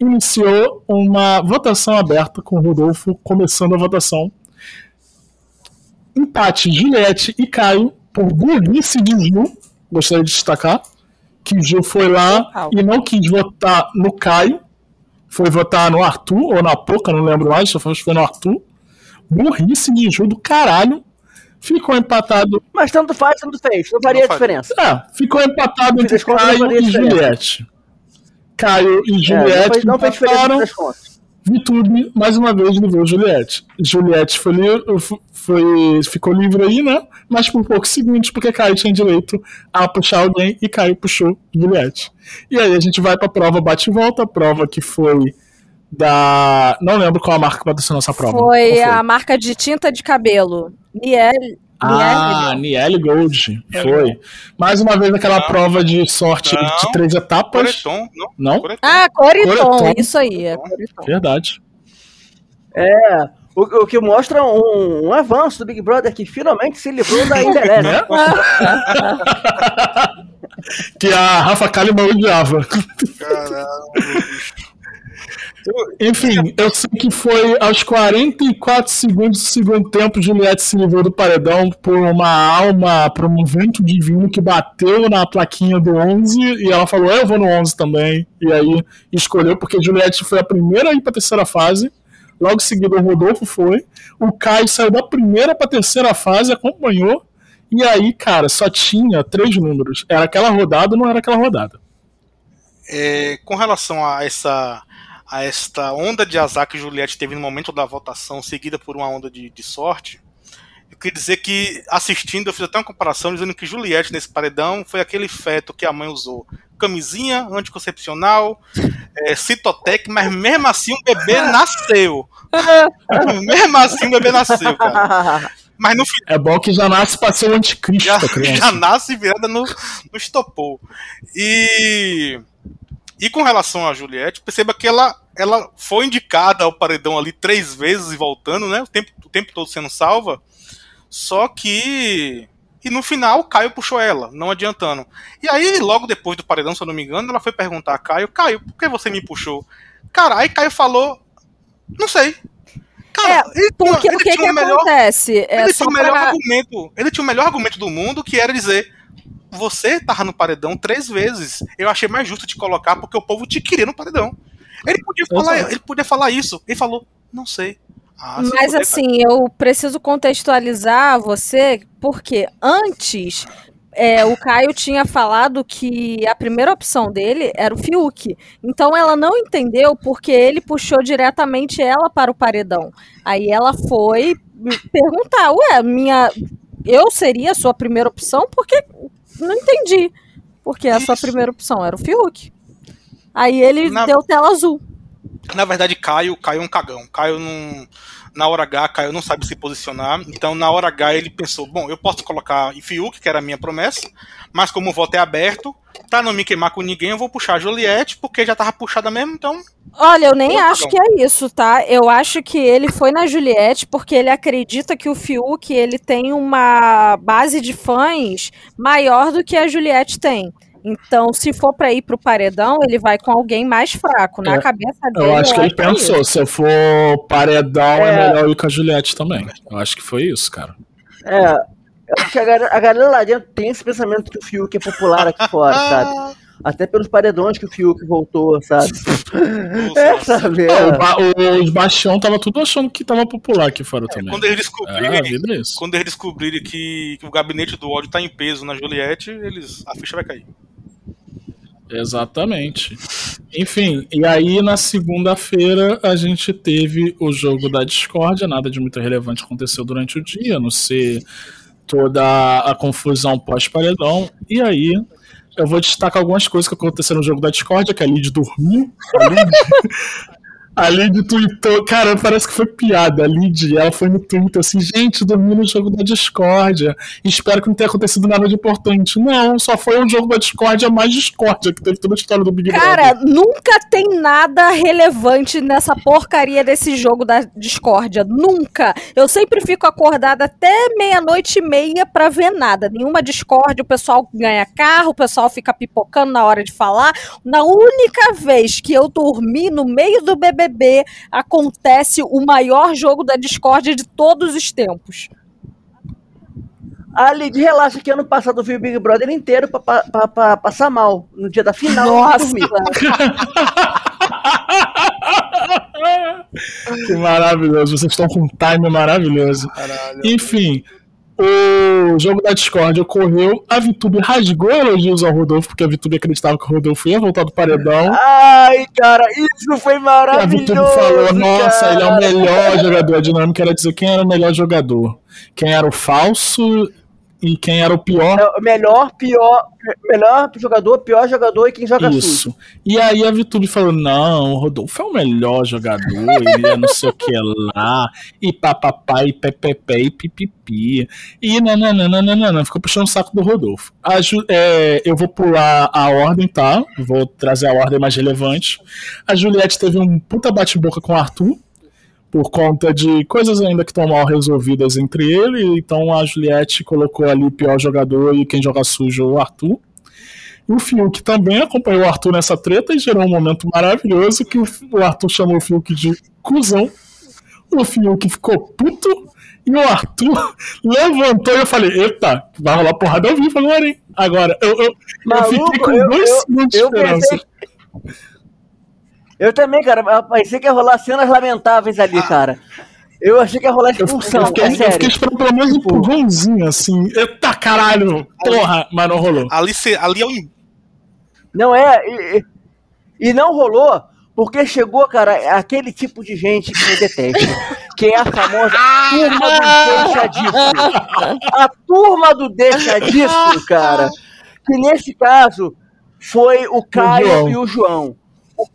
Iniciou uma votação aberta com Rodolfo começando a votação. Empate Juliette e Caio por burrice de Gil. Gostaria de destacar que o Gil foi lá e não quis votar no Caio, foi votar no Arthur ou na Poca, não lembro mais, só foi no Arthur. Burrice de Gil do caralho. Ficou empatado. Mas tanto faz, tanto fez. Não faria não diferença. É, ficou empatado entre Caio e Juliette. Caio e Juliette é, não fez, não fez diferença Vitube, mais uma vez, livrou Juliette. Juliette foi, foi, ficou livre aí, né? Mas por poucos segundos, porque Caio tinha direito a puxar alguém e Caio puxou Juliette. E aí a gente vai pra prova bate e volta, prova que foi da. Não lembro qual a marca que patrocinou essa prova. Foi, foi, a marca de tinta de cabelo. Niel. Ah, Niel Gold. Foi. Mais uma vez aquela não, prova de sorte não, de três etapas. Coreton, não? não? Coreton. Ah, Coreton, Coreton. isso aí. É Verdade. É, o, o, que mostra um, um, avanço do Big Brother que finalmente se livrou da indireta. Né? que a Rafa Kalimann odiava. Caramba. Enfim, eu sei que foi aos 44 segundos do segundo tempo, Juliette se livrou do paredão por uma alma, por um vento divino que bateu na plaquinha do 11 e ela falou: Eu vou no 11 também. E aí escolheu, porque Juliette foi a primeira a ir pra terceira fase. Logo em seguida, o Rodolfo foi. O Caio saiu da primeira pra terceira fase, acompanhou. E aí, cara, só tinha três números. Era aquela rodada ou não era aquela rodada? É, com relação a essa a esta onda de azar que Juliette teve no momento da votação, seguida por uma onda de, de sorte, eu queria dizer que, assistindo, eu fiz até uma comparação dizendo que Juliette, nesse paredão, foi aquele feto que a mãe usou. Camisinha, anticoncepcional, é, citotec, mas mesmo assim o bebê nasceu. mesmo assim o bebê nasceu, cara. Mas no É bom que já nasce para ser o anticristo, já, já nasce virada no, no estopou. E e com relação a Juliette, perceba que ela, ela foi indicada ao paredão ali três vezes e voltando, né? O tempo, o tempo todo sendo salva. Só que. E no final, o Caio puxou ela, não adiantando. E aí, logo depois do paredão, se eu não me engano, ela foi perguntar a Caio: Caio, por que você me puxou? Cara, aí Caio falou: Não sei. Cara, é, porque ele o que, que melhor- acontece? É ele tinha o melhor pra- argumento. Ele tinha o melhor argumento do mundo, que era dizer: Você tava no paredão três vezes. Eu achei mais justo te colocar porque o povo te queria no paredão. Ele podia falar, ele podia falar isso. Ele falou: Não sei. Ah, Mas assim, eu preciso contextualizar você, porque antes é, o Caio tinha falado que a primeira opção dele era o Fiuk. Então ela não entendeu porque ele puxou diretamente ela para o paredão. Aí ela foi perguntar: Ué, minha. Eu seria a sua primeira opção? Porque não entendi. Porque a sua Isso. primeira opção era o Fiuk. Aí ele Na- deu tela azul. Na verdade, Caio, Caio é um cagão. Caio não. Na hora H, Caio não sabe se posicionar. Então, na hora H, ele pensou: bom, eu posso colocar Fiuk, que era a minha promessa, mas como o voto é aberto, pra não me queimar com ninguém, eu vou puxar a Juliette, porque já tava puxada mesmo, então. Olha, eu nem Pô, acho Cagão. que é isso, tá? Eu acho que ele foi na Juliette porque ele acredita que o Fiuk ele tem uma base de fãs maior do que a Juliette tem. Então, se for pra ir pro paredão, ele vai com alguém mais fraco. Na É, cabeça dele. Eu acho que ele é isso. pensou, se eu for paredão, é, É. melhor ir com a Juliette também. Eu acho que foi isso, cara. É, eu acho que a galera, a galera lá dentro tem esse pensamento que o Fiuk é popular aqui fora, sabe? Até pelos paredões que o Fiuk voltou, sabe? É, sabe? O É. os Bastião tava tudo achando que tava popular aqui fora também. Quando eles É, descobrirem. é quando eles descobrirem que, que o gabinete do ódio tá em peso na Juliette, eles, a ficha vai cair. Exatamente. Enfim, e aí na segunda-feira a gente teve o jogo da discórdia, nada de muito relevante aconteceu durante o dia, a não ser toda a confusão pós-paredão. E aí eu vou destacar algumas coisas que aconteceram no jogo da discórdia, que a Lid dormiu. A Lid, a Lid tweetou, cara, parece que foi piada. A Lid, ela foi no Twitter assim, gente, dormi no jogo da discórdia. Espero que não tenha acontecido nada de importante. Não, só foi um jogo da discórdia mais discórdia, que teve toda a história do Big Cara, Brother. nunca tem nada relevante nessa porcaria desse jogo da discórdia. Nunca. Eu sempre fico acordada até meia-noite e meia pra ver nada. Nenhuma discórdia, o pessoal ganha carro, o pessoal fica pipocando na hora de falar. Na única vez que eu dormi no meio do BBB, acontece o maior jogo da discórdia de todos os tempos. A Lid, relaxa que ano passado eu vi o Big Brother inteiro pra, pra- pra- pra passar mal. No dia da final, Nossa! Que maravilhoso, vocês estão com um time maravilhoso. Enfim, o jogo da Discord ocorreu, a Vitube rasgou elogios ao Rodolfo, porque a Vitube acreditava que o Rodolfo ia voltar do paredão. Ai, cara, isso foi E a maravilhoso. Vitube falou, nossa, cara. ele é o melhor jogador. A dinâmica era dizer quem era o melhor jogador. Quem era o falso e quem era o pior. É melhor, pior, melhor jogador, pior jogador e quem joga. Isso. E aí a Vitube falou: não, o Rodolfo é o melhor jogador, ele é não sei o que lá, e papapá, e pepepé, e pipipi. E nananana, ficou puxando o saco do Rodolfo. A é, eu vou pular a ordem, tá? Vou trazer a ordem mais relevante. A Juliette teve um puta bate-boca com o Arthur. Por conta de coisas ainda que estão mal resolvidas entre ele, então a Juliette colocou ali o pior jogador e quem joga sujo é o Arthur. E o Fiuk também acompanhou o Arthur nessa treta e gerou um momento maravilhoso que o Arthur chamou o Fiuk de cuzão. O Fiuk ficou puto e o Arthur levantou e eu falei, eita, vai rolar porrada ao vivo agora, hein? Agora, eu, eu, eu Maluco, fiquei com eu- dois eu- segundos de eu esperança. pensei- Eu também, cara. eu Pensei que ia rolar cenas lamentáveis ali, cara. Eu achei que ia rolar Ah. Eu, expulsão, eu fiquei, é eu fiquei esperando pelo menos um empurrãozinho, assim. Eita caralho, porra, mas não rolou. Ali, ali é o. em- Não é. E, e- não rolou porque chegou, cara, aquele tipo de gente que me detesta. Que é a famosa turma do deixa disso. A turma do deixa disso, cara. Que nesse caso foi o Caio João. e o João. O,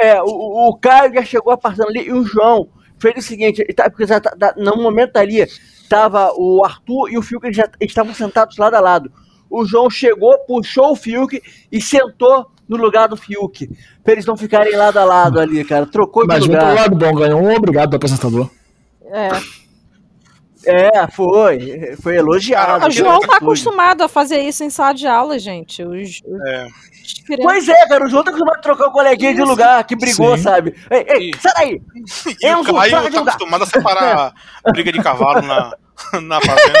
é, o, o Caio já chegou apartando ali e o João fez o seguinte: ele tá- porque já tá- tá- no momento ali tava o Arthur e o Fiuk eles já estavam sentados lado a lado. O João chegou, puxou o Fiuk e sentou no lugar do Fiuk. Pra eles não ficarem lado a lado ali, cara. Trocou de Mas vem lugar. pelo lado bom, ganhou um obrigado do apresentador. É. É, foi. Foi elogiado. O João tá acostumado a fazer isso em sala de aula, gente. Os, os- É. Pois é, cara, o João tá acostumado a trocar o coleguinha de lugar, que brigou, Sim. sabe? Ei, ei, sai daí! E o Enzo, Caio troca de tá lugar. acostumado a separar briga de cavalo na, na fazenda.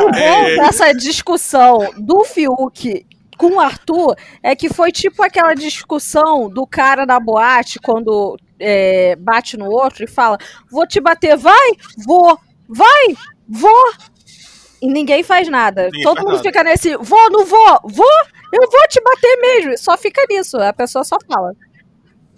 O bom dessa discussão do Fiuk com o Arthur é que foi tipo aquela discussão do cara na boate quando é, bate no outro e fala: Vou te bater, vai? Vou, vai, vou. E ninguém faz nada. Ninguém Todo faz mundo nada. fica nesse: Vou, não vou, vou, eu vou te bater mesmo. Só fica nisso, a pessoa só fala.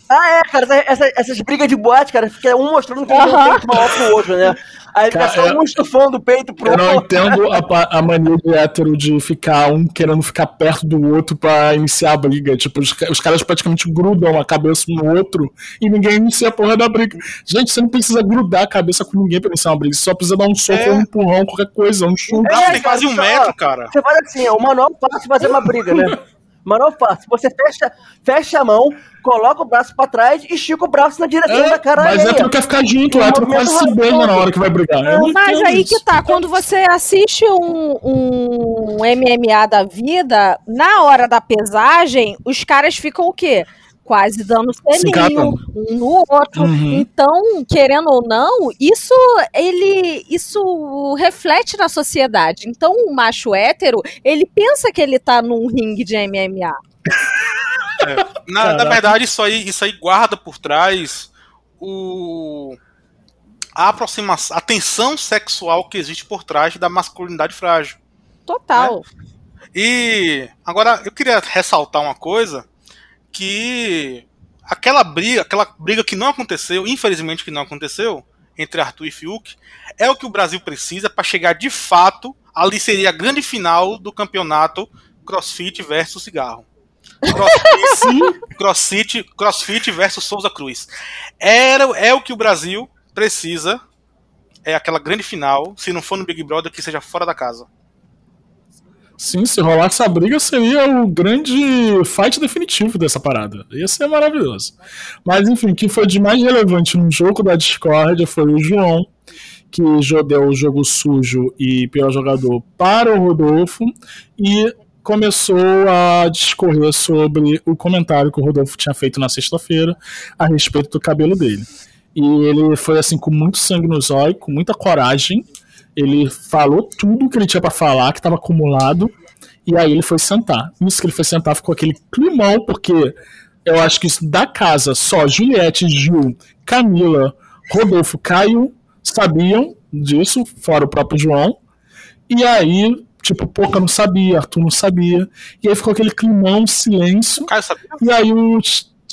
Ah, é, cara, essa- essa- essas brigas de boate, cara, fica um mostrando que um Aham. peito maior pro outro, né? Aí fica Cara, só é- um estufando o peito pro Eu não outro. entendo a, a mania de hétero de ficar um querendo ficar perto do outro pra iniciar a briga. Tipo, os, os caras praticamente grudam a cabeça um no outro e ninguém inicia a porra da briga. Gente, você não precisa grudar a cabeça com ninguém pra iniciar uma briga. Você só precisa dar um soco, É. um empurrão, qualquer coisa, um chute. Não, É, tem quase um cara, metro, cara. Você faz assim, ó, o manual fácil de fazer uma briga, né? Manual fácil. Você fecha, fecha a mão, coloca o braço pra trás e estica o braço na direção da cara mas alheia. hétero quer ficar junto, hétero movimento quase se beija na hora que vai brigar. Não Mas aí isso. que tá, quando você assiste um, um MMA da vida, na hora da pesagem, os caras ficam o quê? Quase dando Se selinho encatam. um no outro. Uhum. Então, querendo ou não, isso ele isso reflete na sociedade. Então, o macho hétero, ele pensa que ele tá num ringue de MMA. Na, na Caraca. verdade, isso aí, isso aí guarda por trás o a aproximação, a tensão sexual que existe por trás da masculinidade frágil. Total. E agora eu queria ressaltar uma coisa que aquela briga, aquela briga que não aconteceu, infelizmente que não aconteceu entre Arthur e Fiuk, é o que o Brasil precisa para chegar de fato ali seria a grande final do campeonato CrossFit versus cigarro. CrossFit, CrossFit, CrossFit versus Souza Cruz. Era, é o que o Brasil precisa. É aquela grande final. Se não for no Big Brother, que seja fora da casa. Sim, se rolar essa briga seria o grande fight definitivo dessa parada. Ia ser maravilhoso. Mas enfim, o que foi de mais relevante no jogo da Discord foi o João, que deu o jogo sujo e pior jogador para o Rodolfo e começou a discorrer sobre o comentário que o Rodolfo tinha feito na sexta-feira a respeito do cabelo dele. E ele foi assim com muito sangue no zóio, com muita coragem. Ele falou tudo que ele tinha pra falar, que estava acumulado, e aí ele foi sentar. Nisso que ele foi sentar ficou aquele climão, porque eu acho que isso da casa só Juliette, Gil, Camila, Rodolfo, Caio sabiam disso, fora o próprio João. E aí, tipo, Poca não sabia, Arthur não sabia. E aí ficou aquele climão, silêncio. Caio sabia? E aí o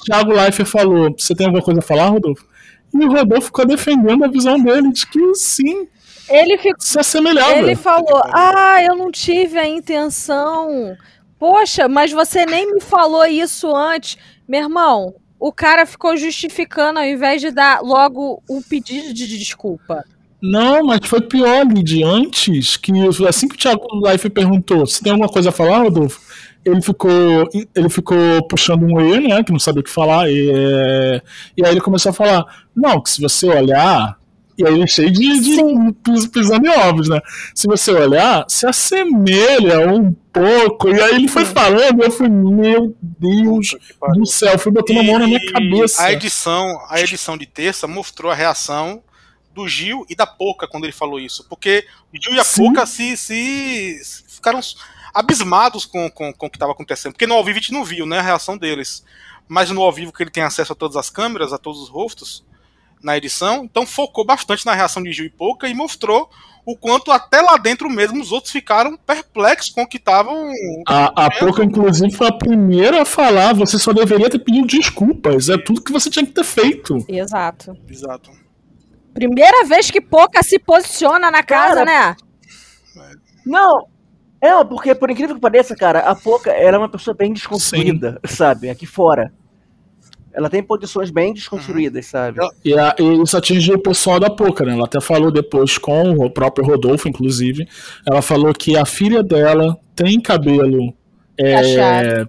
Thiago Leifert falou: Você tem alguma coisa a falar, Rodolfo? E o Rodolfo ficou defendendo a visão dele, de que sim, Ele ficou se assemelhava. Ele falou: Ah, eu não tive a intenção. Poxa, mas você nem me falou isso antes. Meu irmão, o cara ficou justificando ao invés de dar logo um pedido de desculpa. Não, mas foi pior, Lid. Antes, que assim que o Thiago Leifert perguntou se tem alguma coisa a falar, Rodolfo, ele ficou, ele ficou puxando um E, né? Que não sabia o que falar. E, é, e aí ele começou a falar: Não, que se você olhar. E aí ele cheio de, de pis- pisando em ovos, né? Se você olhar, se assemelha um pouco. E aí ele foi falando, eu fui, meu Deus do céu, fui botando a mão na minha cabeça. A edição, a edição de terça mostrou a reação do Gil e da Poca quando ele falou isso. Porque o Gil e a Sim. Poca se, se ficaram abismados com, com, com o que estava acontecendo. Porque no ao vivo a gente não viu né, a reação deles. Mas no ao vivo que ele tem acesso a todas as câmeras, a todos os rostos na edição, então focou bastante na reação de Gil e Poca e mostrou o quanto até lá dentro mesmo os outros ficaram perplexos com o que estavam. A, a Poca, inclusive, foi a primeira a falar. Você só deveria ter pedido desculpas. É tudo que você tinha que ter feito. Exato. Exato. Primeira vez que Poca se posiciona na casa, Cara, né? Não, é, porque por incrível que pareça, cara, a Poca ela é uma pessoa bem desconstruída, sabe? Aqui fora. Ela tem posições bem desconstruídas, sabe? E, a- e isso atingiu o pessoal da Poca, né? Ela até falou depois com o próprio Rodolfo, inclusive. Ela falou que a filha dela tem cabelo. é,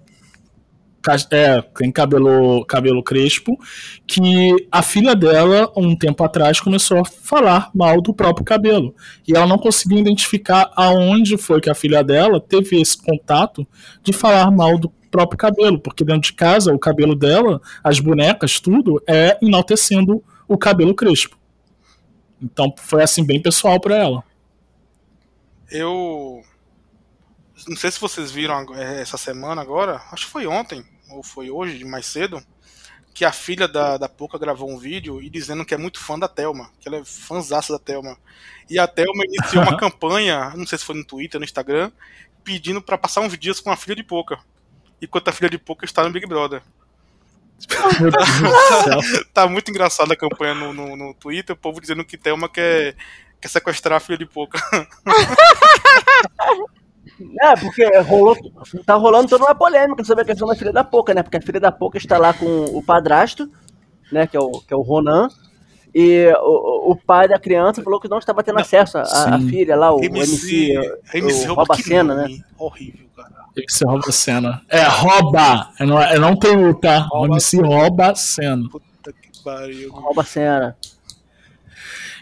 é, tem cabelo, cabelo crespo, que a filha dela, um tempo atrás, começou a falar mal do próprio cabelo. E ela não conseguia identificar aonde foi que a filha dela teve esse contato de falar mal do próprio cabelo, porque dentro de casa o cabelo dela, as bonecas, tudo, é enaltecendo o cabelo crespo. Então foi assim bem pessoal para ela. Eu não sei se vocês viram essa semana agora, acho que foi ontem, ou foi hoje, mais cedo, que a filha da, da Poca gravou um vídeo e dizendo que é muito fã da Thelma, que ela é fãzaça da Thelma. E a Thelma iniciou uma campanha, não sei se foi no Twitter, no Instagram, pedindo para passar uns dias com a filha de Poca. Enquanto a filha de Poca está no Big Brother. tá, tá, muito engraçada a campanha no, no, no, Twitter, o povo dizendo que Thelma quer, quer sequestrar a filha de Poca. É, porque rolou, tá rolando toda uma polêmica sobre a questão da filha da Poca, né? Porque a filha da Poca está lá com o padrasto, né? Que é o, que é o Ronan. E o, o pai da criança falou que não estava tendo acesso à filha lá, o MC, MC, MC o rouba cena, né? Horrível, cara. MC rouba cena. É, rouba. É, não, é, não tem o, tá? Rouba o MC rouba cena. Puta que pariu. Rouba cena.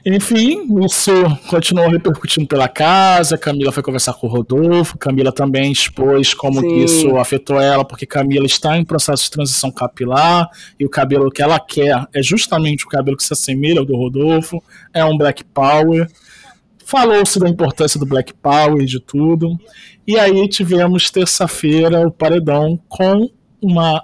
Enfim, isso continuou repercutindo pela casa. Camila foi conversar com o Rodolfo. Camila também expôs como isso afetou ela, porque Camila está em processo de transição capilar e o cabelo que ela quer é justamente o cabelo que se assemelha ao do Rodolfo. É um Black Power. Falou-se da importância do Black Power e de tudo. E aí tivemos terça-feira o paredão com uma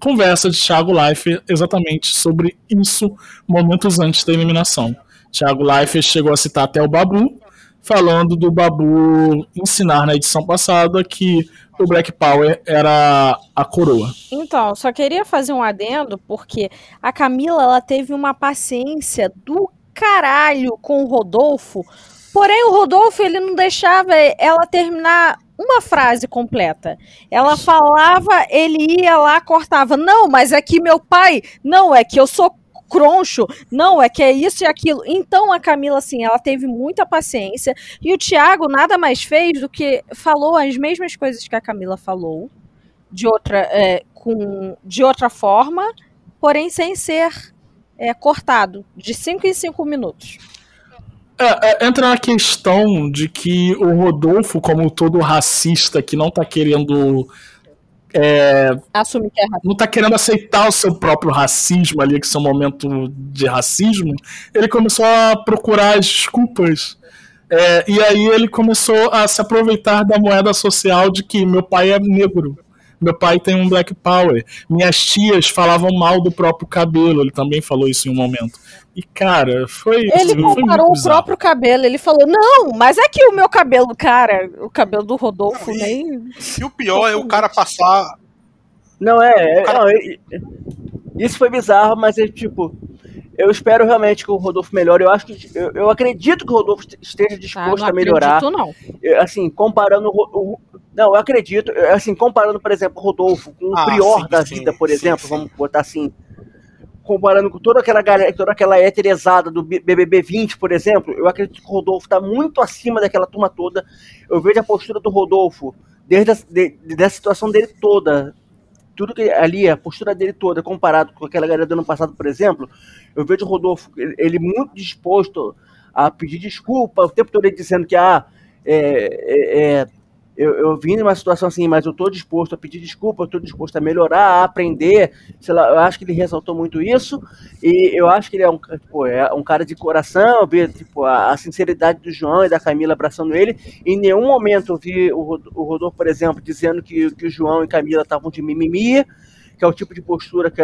conversa de Thiago Leifert exatamente sobre isso momentos antes da eliminação. Thiago Leifert chegou a citar até o Babu, falando do Babu ensinar na edição passada que o Black Power era a coroa. Então, só queria fazer um adendo, porque a Camila ela teve uma paciência do caralho com o Rodolfo, porém o Rodolfo ele não deixava ela terminar uma frase completa. Ela falava, ele ia lá, cortava. Não, mas é que meu pai. Não, é que eu sou croncho. Não, é que é isso e aquilo. Então a Camila, assim, ela teve muita paciência. E o Thiago nada mais fez do que falou as mesmas coisas que a Camila falou, de outra, é, com, de outra forma, porém sem ser é, cortado, de 5 em 5 minutos. É, é, entra na questão de que o Rodolfo, como todo racista que não tá querendo é, Assume que é racista. não tá querendo aceitar o seu próprio racismo ali, que um momento de racismo, ele começou a procurar as desculpas. É, e aí ele começou a se aproveitar da moeda social de que meu pai é negro. Meu pai tem um black power. Minhas tias falavam mal do próprio cabelo. Ele também falou isso em um momento. E, cara, foi. Ele comparou o próprio cabelo. Ele falou: Não, mas é que o meu cabelo, cara, o cabelo do Rodolfo não, nem. E o pior é o cara passar. Não, é. é cara... não, isso foi bizarro, mas é tipo. Eu espero realmente que o Rodolfo melhore. Eu acho que eu, eu acredito que o Rodolfo esteja disposto ah, a melhorar. Acredito, não. Assim, comparando o, o, não, eu acredito. Assim, comparando, por exemplo, o Rodolfo com o ah, Prior sim, da sim, vida, por sim, exemplo, vamos botar assim, comparando com toda aquela galera, toda aquela heterezada do BBB 20, por exemplo, eu acredito que o Rodolfo está muito acima daquela turma toda. Eu vejo a postura do Rodolfo desde a de, da situação dele toda, tudo que ali, a postura dele toda, comparado com aquela galera do ano passado, por exemplo, eu vejo o Rodolfo, ele muito disposto a pedir desculpa, o tempo todo ele dizendo que, ah, é, é, é eu, eu vim numa situação assim, mas eu estou disposto a pedir desculpa, eu estou disposto a melhorar, a aprender. Sei lá, eu acho que ele ressaltou muito isso. E eu acho que ele é um, é um cara de coração. Eu vi tipo, a, a, sinceridade do João e da Camila abraçando ele. Em nenhum momento eu vi o, o Rodolfo, por exemplo, dizendo que, que o João e Camila estavam de mimimi, que é o tipo de postura que,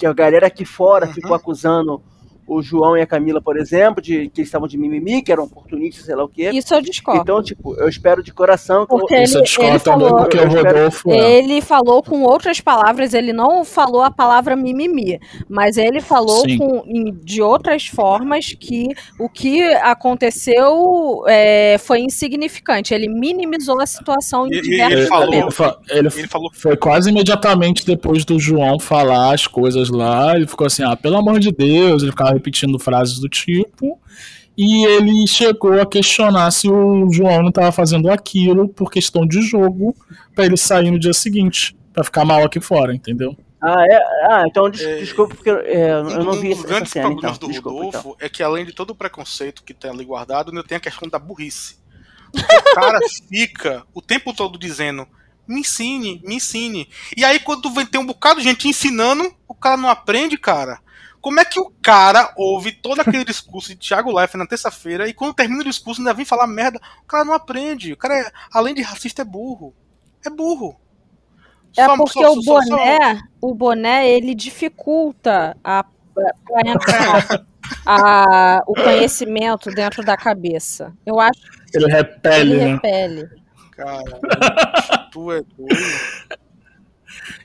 que a galera aqui fora uhum. ficou acusando o João e a Camila, por exemplo, de que eles estavam de mimimi, que eram oportunistas, sei lá o quê. Isso eu discordo. Então, tipo, eu espero de coração que porque Isso eu discordo também, falou, porque o Rodolfo. É. Ele falou com outras palavras, ele não falou a palavra mimimi, mas ele falou com, de outras formas que o que aconteceu é, foi insignificante. Ele minimizou a situação em diversos ele falou, ele, ele falou foi quase imediatamente depois do João falar as coisas lá, ele ficou assim, ah, pelo amor de Deus, ele ficava repetindo frases do tipo. E ele chegou a questionar se o João não estava fazendo aquilo por questão de jogo para ele sair no dia seguinte. pra ficar mal aqui fora, entendeu? Ah, é? Ah, então des desculpa, porque é, eu não vi um dos essa grandes cena, problemas então. do Desculpa, Rodolfo então. é que além de todo o preconceito que tem ali guardado, ainda tem a questão da burrice. O cara fica o tempo todo dizendo me ensine, me ensine. E aí quando vem ter um bocado de gente ensinando, o cara não aprende, cara. Como é que o cara ouve todo aquele discurso de Thiago Leifert na terça-feira e quando termina o discurso ainda vem falar merda? O cara não aprende. O cara, é, além de racista, é burro. É burro. É Só- porque só- o só- só- boné, o boné, ele dificulta a, entrar a- o conhecimento dentro da cabeça. Eu acho que Ele repele, ele né? repele. Cara, tu é doido.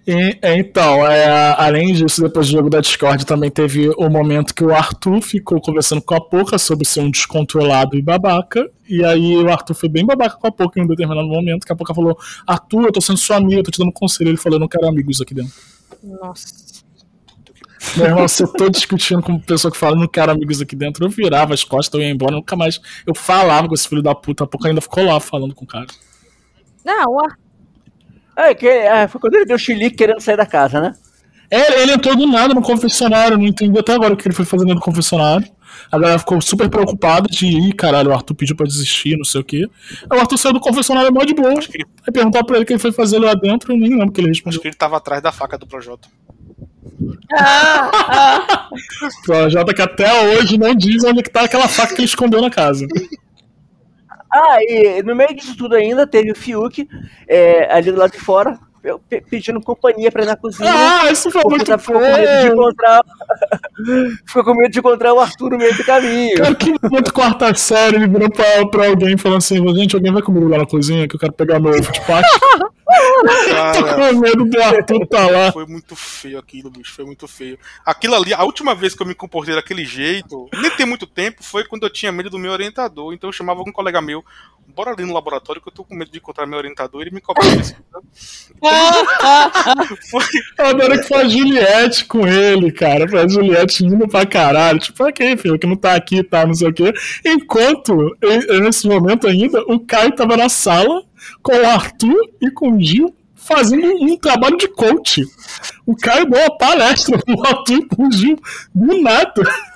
E, então, é, além disso, depois do jogo da Discord, também teve o momento que o Arthur ficou conversando com a Poca sobre ser um descontrolado e babaca. E aí o Arthur foi bem babaca com a Poca em um determinado momento, que a Poca falou: Arthur, eu tô sendo sua amiga, eu tô te dando conselho. Ele falou: eu não quero amigos aqui dentro. Nossa. Meu irmão, se eu tô discutindo com uma pessoa que fala, não quero amigos aqui dentro, eu virava as costas, eu ia embora, nunca mais. Eu falava com esse filho da puta, a Poca ainda ficou lá falando com o cara. Não, o Ar- É, que, é, foi quando ele deu chilique querendo sair da casa, né? É, ele entrou do nada no confessionário, não entendi até agora o que ele foi fazendo no confessionário. A galera ficou super preocupada de, ih, caralho, o Arthur pediu pra desistir, não sei o quê. Aí o Arthur saiu do confessionário mó de boa. Aí perguntar pra ele o que ele foi fazer lá dentro, eu nem lembro o que ele Acho respondeu. que ele tava atrás da faca do Projota. O Projota que até hoje não diz onde é que tá aquela faca que ele escondeu na casa. Ah, e no meio disso tudo ainda teve o Fiuk é, ali do lado de fora pe- pedindo companhia pra ir na cozinha. Ah, isso foi muito tá- ficou com medo de encontrar. ficou com medo de encontrar o Arthur no meio do caminho. Cara, que muito quarta série, ele virou pra, pra alguém falando assim, gente, alguém vai comigo lá na cozinha que eu quero pegar meu ovo de Páscoa. Tô Cara, com medo do Arthur tá lá. foi muito feio aquilo, bicho. Foi muito feio. Aquilo ali, a última vez que eu me comportei daquele jeito, nem tem muito tempo, foi quando eu tinha medo do meu orientador. Então eu chamava algum colega meu, bora ali no laboratório que eu tô com medo de encontrar meu orientador e ele me isso. foi, Eu adoro que foi a Juliette com ele, cara. Foi a Juliette indo pra caralho. Tipo, ok, filho, que não tá aqui, tá, não sei o quê. Enquanto, nesse momento ainda, o Caio tava na sala com o Arthur e com o Gil fazendo um trabalho de coach. O Caio deu uma palestra pro Arthur e pro Gil do nada.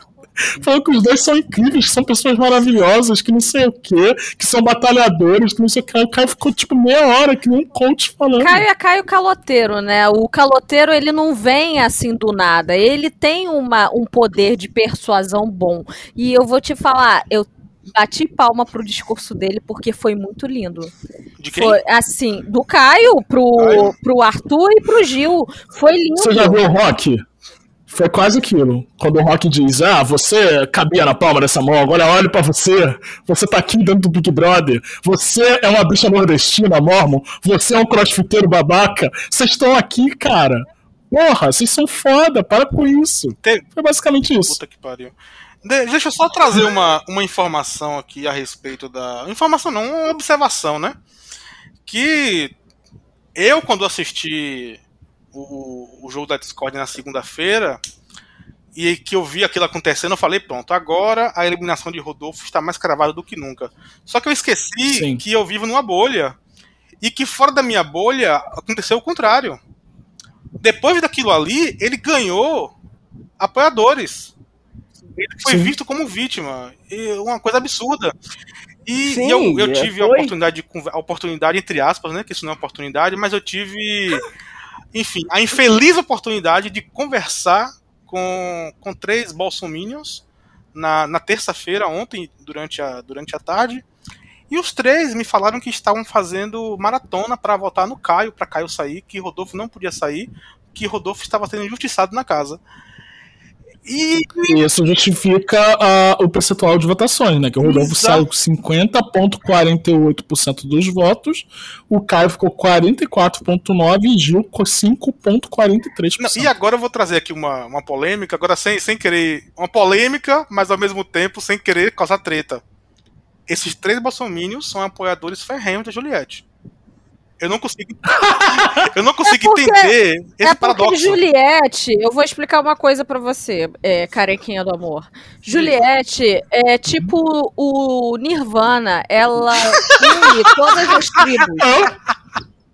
Falando que os dois são incríveis, que são pessoas maravilhosas, que não sei o quê, que são batalhadores, que não sei o que. O Caio ficou tipo meia hora que nem um coach falando. Caio é Caio Caloteiro, né? O caloteiro, ele não vem assim do nada. Ele tem uma, um poder de persuasão bom. E eu vou te falar, eu bati palma pro discurso dele porque foi muito lindo. de quem? Foi assim, do Caio pro, Caio? pro Arthur e pro Gil. Foi lindo. Você já viu o Rock? Foi quase aquilo. Quando o Rock diz: Ah, você cabia na palma dessa mão, agora olhe pra você. Você tá aqui dentro do Big Brother. Você é uma bicha nordestina, mormon. Você é um crossfiteiro babaca. Vocês estão aqui, cara. Porra, vocês são foda, para com isso. Te- Foi basicamente isso. Puta que pariu. De- deixa eu só trazer uma, uma informação aqui a respeito da. Informação não, uma observação, né? Que eu, quando assisti o, o jogo da Discord na segunda-feira, e que eu vi aquilo acontecendo, eu falei, pronto, agora a eliminação de Rodolfo está mais cravada do que nunca. Só que eu esqueci Sim. que eu vivo numa bolha. E que fora da minha bolha aconteceu o contrário. Depois daquilo ali, ele ganhou apoiadores. Ele foi Sim. visto como vítima. E uma coisa absurda. E, Sim, e eu, eu é, tive a foi. oportunidade, de, conver- a oportunidade, entre aspas, né? Que isso não é oportunidade, mas eu tive, enfim, a infeliz oportunidade de conversar com, com três bolsominions na, na terça-feira, ontem, durante a, durante a tarde. E os três me falaram que estavam fazendo maratona para votar no Caio, para Caio sair, que Rodolfo não podia sair, que Rodolfo estava sendo injustiçado na casa. E E isso justifica ah, o percentual de votações, né? Que o Rodolfo saiu com 50,48% dos votos, o Caio ficou 44,9% e Gil com 5,43%. Não, e agora eu vou trazer aqui uma, uma polêmica, agora sem, sem querer. Uma polêmica, mas ao mesmo tempo sem querer causar treta. Esses três bolsominions são apoiadores ferrenhos da Juliette. Eu não consigo. eu não consigo porque- entender esse é porque paradoxo. Juliette, eu vou explicar uma coisa pra você, é, carequinha do amor. Juliette é tipo o Nirvana, ela une todas as tribos.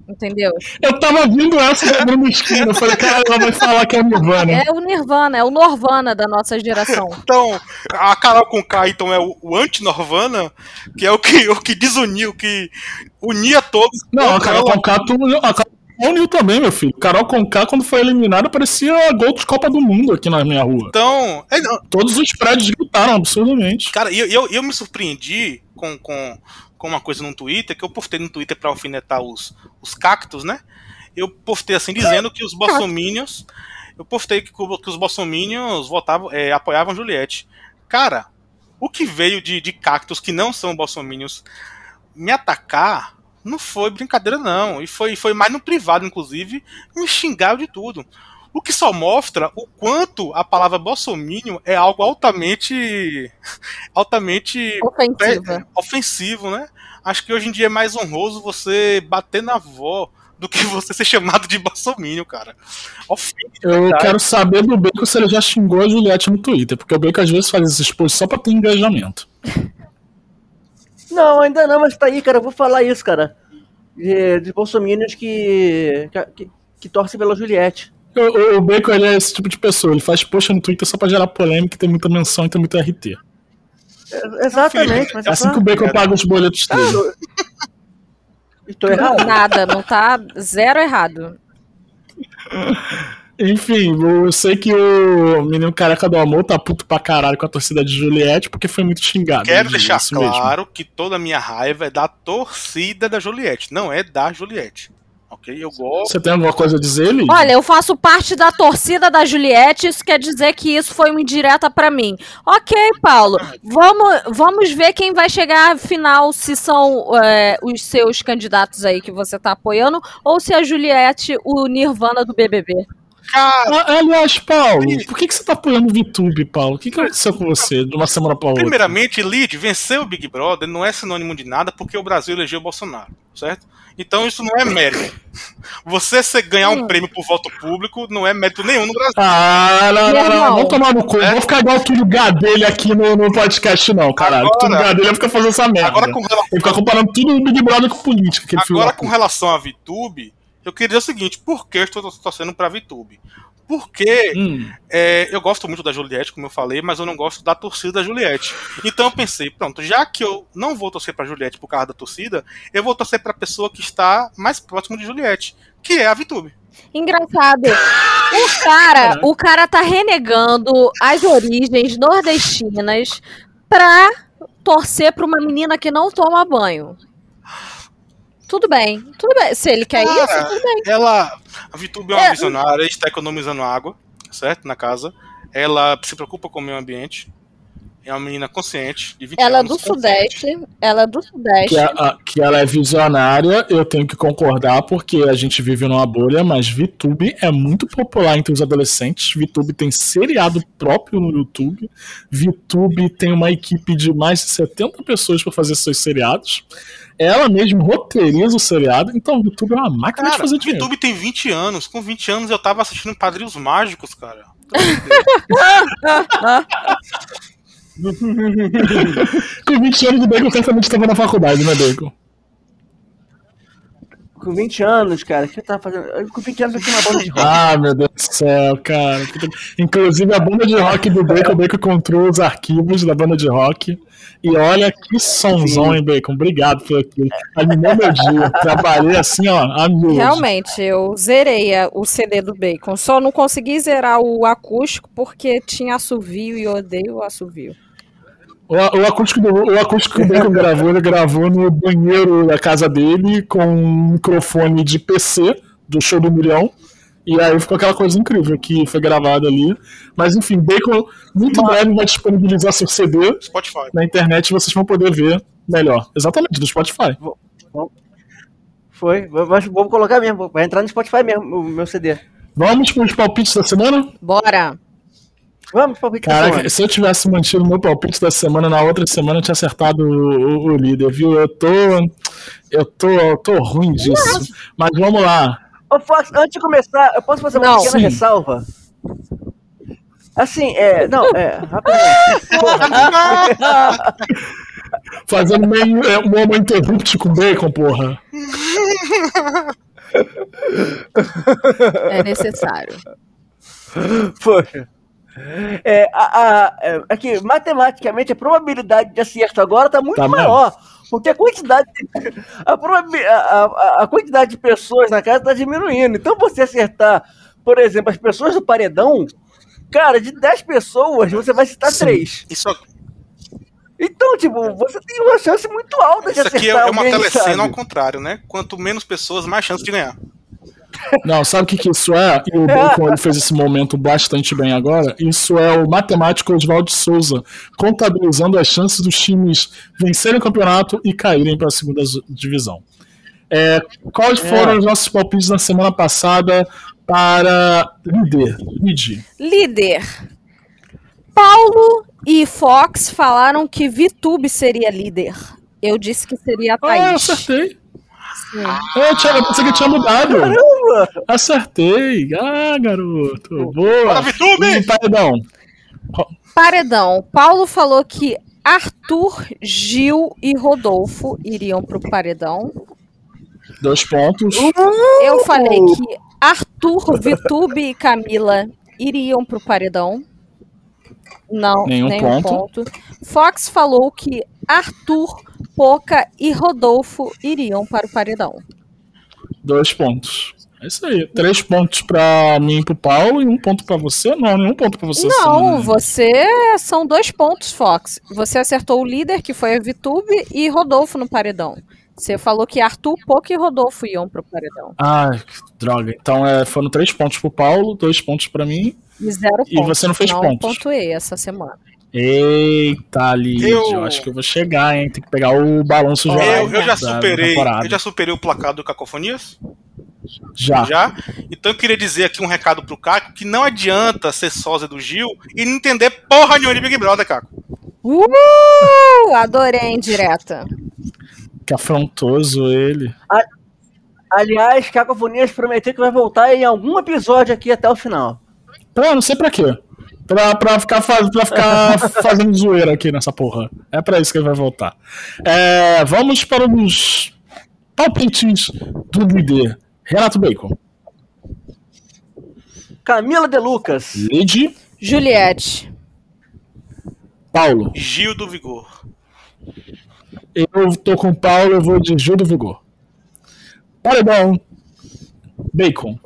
Entendeu? Eu tava vindo essa quebrando esquina. Eu falei, cara, ela vai falar que é o Nirvana. É o Nirvana, é o Norvana da nossa geração. Então, a Carol com K, então, é o, o anti-Norvana, que é o que, o que desuniu, que unia todos. Não, a Carol Conká, tu, a Carol uniu também, meu filho. Carol Conká, quando foi eliminada, parecia gol de Copa do Mundo aqui na minha rua. Então, é, não, Todos os prédios gritaram absurdamente. cara, eu, eu, eu me surpreendi com, com, com uma coisa no Twitter, que eu postei no Twitter pra alfinetar os, os cactos, né? Eu postei assim, dizendo que os bolsominions. Eu postei que, que os bolsominions votavam, é, apoiavam Juliette. Cara, o que veio de, de cactos que não são bolsominions me atacar não foi brincadeira, não. E foi, foi mais no privado, inclusive, me xingaram de tudo. O que só mostra o quanto a palavra bolsominion é algo altamente. altamente Ofensiva. é, ofensivo, né? Acho que hoje em dia é mais honroso você bater na avó do que você ser chamado de bolsominion, cara. Ofende. de Eu verdade. quero saber do Bacon se ele já xingou a Juliette no Twitter, porque o Bacon às vezes faz esses posts só pra ter engajamento. Não, ainda não, mas tá aí, cara. Eu vou falar isso, cara. De, de bolsominions que, que, que torcem pela Juliette. O, o- o Bacon ele é esse tipo de pessoa, ele faz post no Twitter só pra gerar polêmica, tem muita menção e tem muito RT. É- Exatamente, mas É assim que o Bacon paga os boletos dele. Estou errado. Nada, não tá zero errado. Enfim, eu sei que o menino careca do amor tá puto pra caralho com a torcida de Juliette porque foi muito xingado. Quero Ele deixar isso mesmo. claro que toda a minha raiva é da torcida da Juliette, não é da Juliette. Ok? Eu gosto. Você tem alguma coisa a dizer, Eli? Olha, eu faço parte da torcida da Juliette, isso quer dizer que isso foi uma indireta pra mim. Ok, Paulo, vamos, vamos ver quem vai chegar à final, se são é, os seus candidatos aí que você tá apoiando, ou se é a Juliette, o Nirvana do BBB. Cara, Ah, aliás, Paulo, por que, que você tá apoiando o VTube, Paulo? O que, que aconteceu com você de uma semana pra outra? primeiramente, Lid, vencer o Big Brother não é sinônimo de nada porque o Brasil elegeu o Bolsonaro, certo? Então isso não é mérito. Você ganhar um prêmio por voto público não é mérito nenhum no Brasil. Ah, não, não, não, irmão. vamos tomar no cu. Não vou ficar igual o Túlio Gadelha aqui no, no podcast, não, caralho. Agora- O Túlio Gadelha fica fazendo essa merda. Agora com relação Ele fica comparando tudo no Big Brother com política. Agora, com relação à VTube, eu queria dizer o seguinte: por que eu estou torcendo pra VTube? Porque Hum. é, eu gosto muito da Juliette, como eu falei, mas eu não gosto da torcida da Juliette. Então eu pensei, pronto, já que eu não vou torcer pra Juliette por causa da torcida, eu vou torcer pra pessoa que está mais próximo de Juliette, que é a VTube. Engraçado. O cara, o cara tá renegando as origens nordestinas pra torcer pra uma menina que não toma banho. Tudo bem, tudo bem. Se ele quer isso, Cara, tudo bem. Ela, a VTube é uma É. visionária, está economizando água, certo? Na casa. Ela se preocupa com o meio ambiente. É uma menina consciente, de 20 Ela é anos. do Sudeste. Ela é do Sudeste. Que, a- que ela é visionária, eu tenho que concordar, porque a gente vive numa bolha, mas VTube é muito popular entre os adolescentes. VTube tem seriado próprio no YouTube. VTube tem uma equipe de mais de 70 pessoas para fazer seus seriados. Ela mesmo roteiriza o seriado, então o VTube é uma máquina de Cara, fazer dinheiro. VTube tem 20 anos. Com 20 anos eu tava assistindo Padrinhos Mágicos, cara. Com 20 anos, o Bacon certamente estava na faculdade, né, Bacon? Com 20 anos, cara, o que eu tava fazendo? Eu, Com 20 anos eu tinha uma banda de rock. Ah, meu Deus do céu, cara. Inclusive, a banda de rock do Bacon, o Bacon encontrou os arquivos da banda de rock. E olha que sonzão, hein, Bacon? Obrigado por aquilo. Animou meu dia. Trabalhei assim, ó, a mil. Realmente, eu zerei a- o CD do Bacon. Só não consegui zerar o acústico porque tinha assovio e eu odeio o assovio. O, o acústico do, o acústico que o Bacon gravou, ele gravou no banheiro da casa dele com um microfone de PC do show do milhão. E aí ficou aquela coisa incrível que foi gravada ali. Mas enfim, Bacon muito breve vai disponibilizar seu CD Spotify. na internet e vocês vão poder ver melhor. Exatamente, do Spotify. Foi, vou, vou colocar mesmo, vai entrar no Spotify mesmo, o meu CD. Vamos para os palpites da semana? Bora! Vamos, palpite da Caraca, se eu tivesse mantido meu palpite da semana, na outra semana eu tinha acertado o, o- o líder, viu? Eu tô. Eu tô, eu tô ruim disso. Mas vamos lá. Ô, Fox, antes de começar, eu posso fazer uma Não. pequena Sim. ressalva? Assim, é. Não, é. Fazendo meio é, um homo interrupt com bacon, porra. É necessário. Poxa. É, a, a- é, aqui, matematicamente, a probabilidade de acerto agora tá muito Tá maior. Porque a quantidade, de, a, a, a- quantidade de pessoas na casa tá diminuindo. Então, você acertar, por exemplo, as pessoas do paredão, cara, de 10 pessoas, você vai citar Sim. 3. Isso, Então, tipo, você tem uma chance muito alta de isso acertar aqui é uma alguém, telecena ao sabe? contrário, né? Quanto menos pessoas, mais chance de ganhar. Não, sabe o que, que isso é? E o Bacon ele fez esse momento bastante bem agora. Isso é o matemático Oswaldo Souza contabilizando as chances dos times vencerem o campeonato e caírem para a segunda divisão. É, quais foram os nossos palpites na semana passada para líder? Lid. Líder. Paulo e Fox falaram que Vitube seria líder. Eu disse que seria a Ah, eu Thaís. acertei. Eu, tinha, eu pensei que tinha mudado. Caramba! Acertei. Ah, garoto. Boa. Vitube! E paredão. Paredão. Paulo falou que Arthur, Gil e Rodolfo iriam pro paredão. Dois pontos. Eu falei que Arthur, Vitube e Camila iriam pro paredão. Não, Nenhum nenhum ponto. ponto. Fox falou que Arthur, Poca e Rodolfo iriam para o paredão. Dois pontos. É isso aí. Três pontos pra mim e pro Paulo e um ponto pra você. Não, nenhum ponto pra você. Não, Sim, né? você são dois pontos, Fox. Você acertou o líder, que foi a Vitube, e Rodolfo no paredão. Você falou que Arthur, Poca e Rodolfo iam pro paredão. Ai, que droga. Então é, foram três pontos pro Paulo, dois pontos pra mim. E zero E pontos. você não fez pontos. pontuei essa semana. Eita, Lídia, Eu- eu... acho que eu vou chegar, hein? Tem que pegar o balanço geral. Eu, eu já superei, eu já superei o placar do Cacofonias. Já. Já. Então eu queria dizer aqui um recado pro Caco que não adianta ser sósia do Gil e não entender porra nenhuma de Big Brother, Caco. Uh! Adorei a indireta. Que afrontoso ele. Aliás, Cacofonias prometeu que vai voltar em algum episódio aqui até o final. Pra, não sei pra quê. Pra, pra ficar, faz, pra ficar fazendo zoeira aqui nessa porra. É pra isso que ele vai voltar. É, vamos para os palpites do líder. Renato Bacon. Camila De Lucas. Lid. Juliette. Paulo. Gil do Vigor. Eu tô com o Paulo, eu vou de Gil do Vigor. Paredão. Bacon.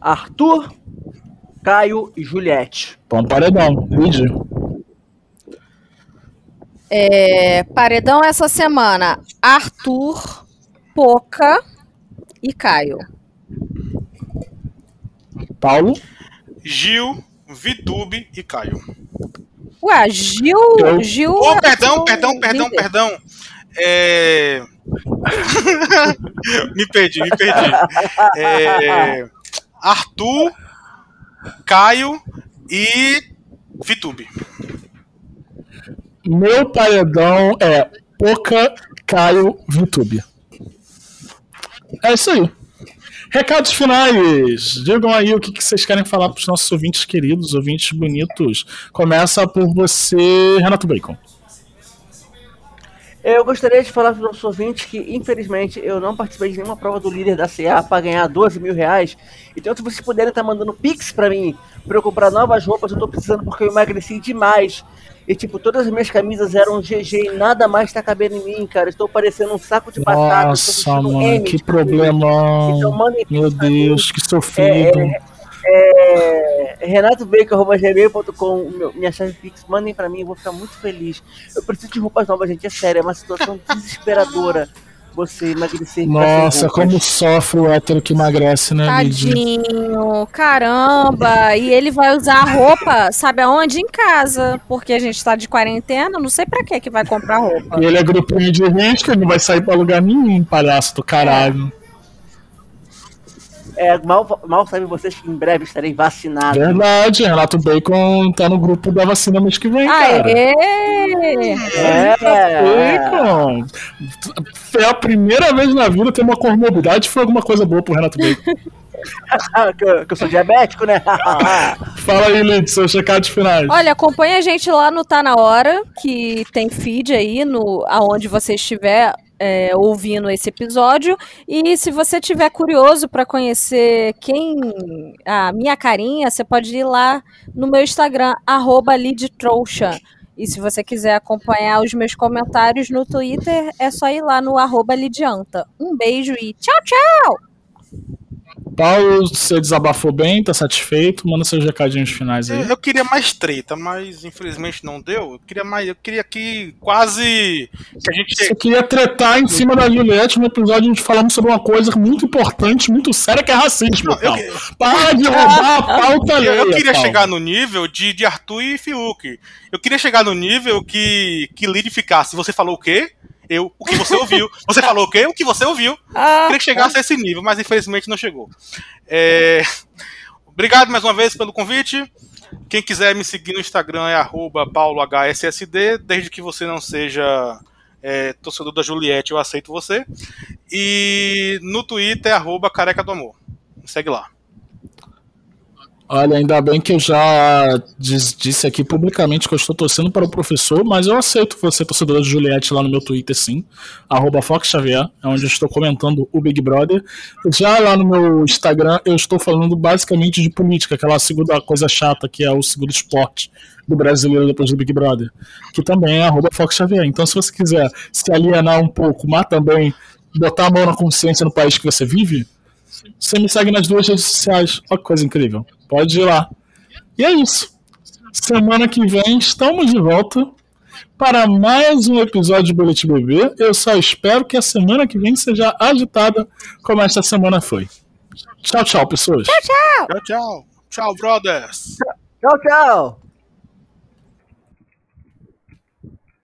Arthur, Caio e Juliette. Bom paredão. Lid. É, paredão essa semana. Arthur, Poca e Caio. Paulo. Gil, Vitube e Caio. Ué, Gil. Eu- Gil Oh, perdão, perdão, perdão, líder. perdão. É... me perdi, me perdi. É... Arthur, Caio e Vitube. Meu paredão é Poca, Caio, Vitube. É isso aí. Recados finais. Digam aí o que que vocês querem falar para os nossos ouvintes queridos, ouvintes bonitos. Começa por você, Renato Bacon. Eu gostaria de falar para os nossos ouvintes que, infelizmente, eu não participei de nenhuma prova do líder da CA para ganhar 12 mil reais. Então, se vocês puderem estar mandando pix para mim, para eu comprar novas roupas, eu tô precisando porque eu emagreci demais. E, tipo, todas as minhas camisas eram GG e nada mais tá cabendo em mim, cara. Estou parecendo um saco de batata. Nossa, mano, M que camisa. problemão. Então, Meu pra mim. Deus, que sofrido. É, renatobacon.gmail.com meu- minha chave Pix, mandem pra mim, eu vou ficar muito feliz. Eu preciso de roupas novas, gente, é sério, é uma situação desesperadora você emagrecer. Nossa, como sofre o hétero que emagrece, né? Tadinho, caramba. E ele vai usar a roupa, sabe aonde? Em casa. Porque a gente tá de quarentena, não sei pra que que vai comprar roupa. E ele é grupinho de risco, ele não vai sair pra lugar nenhum, palhaço do caralho. É, mal, mal sabem vocês que em breve estarei vacinado. Verdade, Renato Bacon tá no grupo da vacina mês que vem, cara. Aê! É, Bacon. Foi a primeira vez na vida ter uma comorbidade foi alguma coisa boa pro Renato Bacon. que, eu, que eu sou diabético, né? Fala aí, Lid, seus recados finais. Olha, acompanha a gente lá no Tá Na Hora, que tem feed aí, no, aonde você estiver é, ouvindo esse episódio. E se você tiver curioso para conhecer quem a minha carinha, você pode ir lá no meu Instagram, @lidtrouxa. E se você quiser acompanhar os meus comentários no Twitter, é só ir lá no arroba Lidianta. Um beijo e tchau, tchau! Paulo, você desabafou bem, tá satisfeito? Manda seus recadinhos finais aí. Eu, eu queria mais treta, mas infelizmente não deu. Eu queria mais, eu queria que quase que a gente Você queria tretar em cima da Juliette no episódio a gente falando sobre uma coisa muito importante, muito séria, que é racismo. Não, eu Para de roubar a pauta Eu, eu queria Paulo. chegar no nível de, de Arthur e Fiuk. Eu queria chegar no nível que, que Lid ficasse. Você falou o quê? Eu, o que você ouviu. Você falou o quê? O que você ouviu. Eu queria que chegasse a esse nível, mas infelizmente não chegou. É, Obrigado mais uma vez pelo convite. Quem quiser me seguir no Instagram é paulohssd, desde que você não seja é, torcedor da Juliette, eu aceito você. E no Twitter é careca do amor. Me segue lá. Olha, ainda bem que eu já diz- disse aqui publicamente que eu estou torcendo para o professor, mas eu aceito você, torcedor de Juliette, lá no meu Twitter, sim. Arroba Fox Xavier, é onde eu estou comentando o Big Brother. Já lá no meu Instagram, eu estou falando basicamente de política, aquela segunda coisa chata que é o segundo esporte do brasileiro depois do Big Brother, que também é arroba Fox Xavier. Então, se você quiser se alienar um pouco, mas também botar a mão na consciência no país que você vive, você me segue nas duas redes sociais. Olha que coisa incrível. Pode ir lá. E é isso. Semana que vem estamos de volta para mais um episódio de Boletim Bebê. Eu só espero que a semana que vem seja agitada como esta semana foi. Tchau, tchau, pessoas. Tchau, tchau! Tchau, tchau. Tchau, brothers. Tchau, tchau!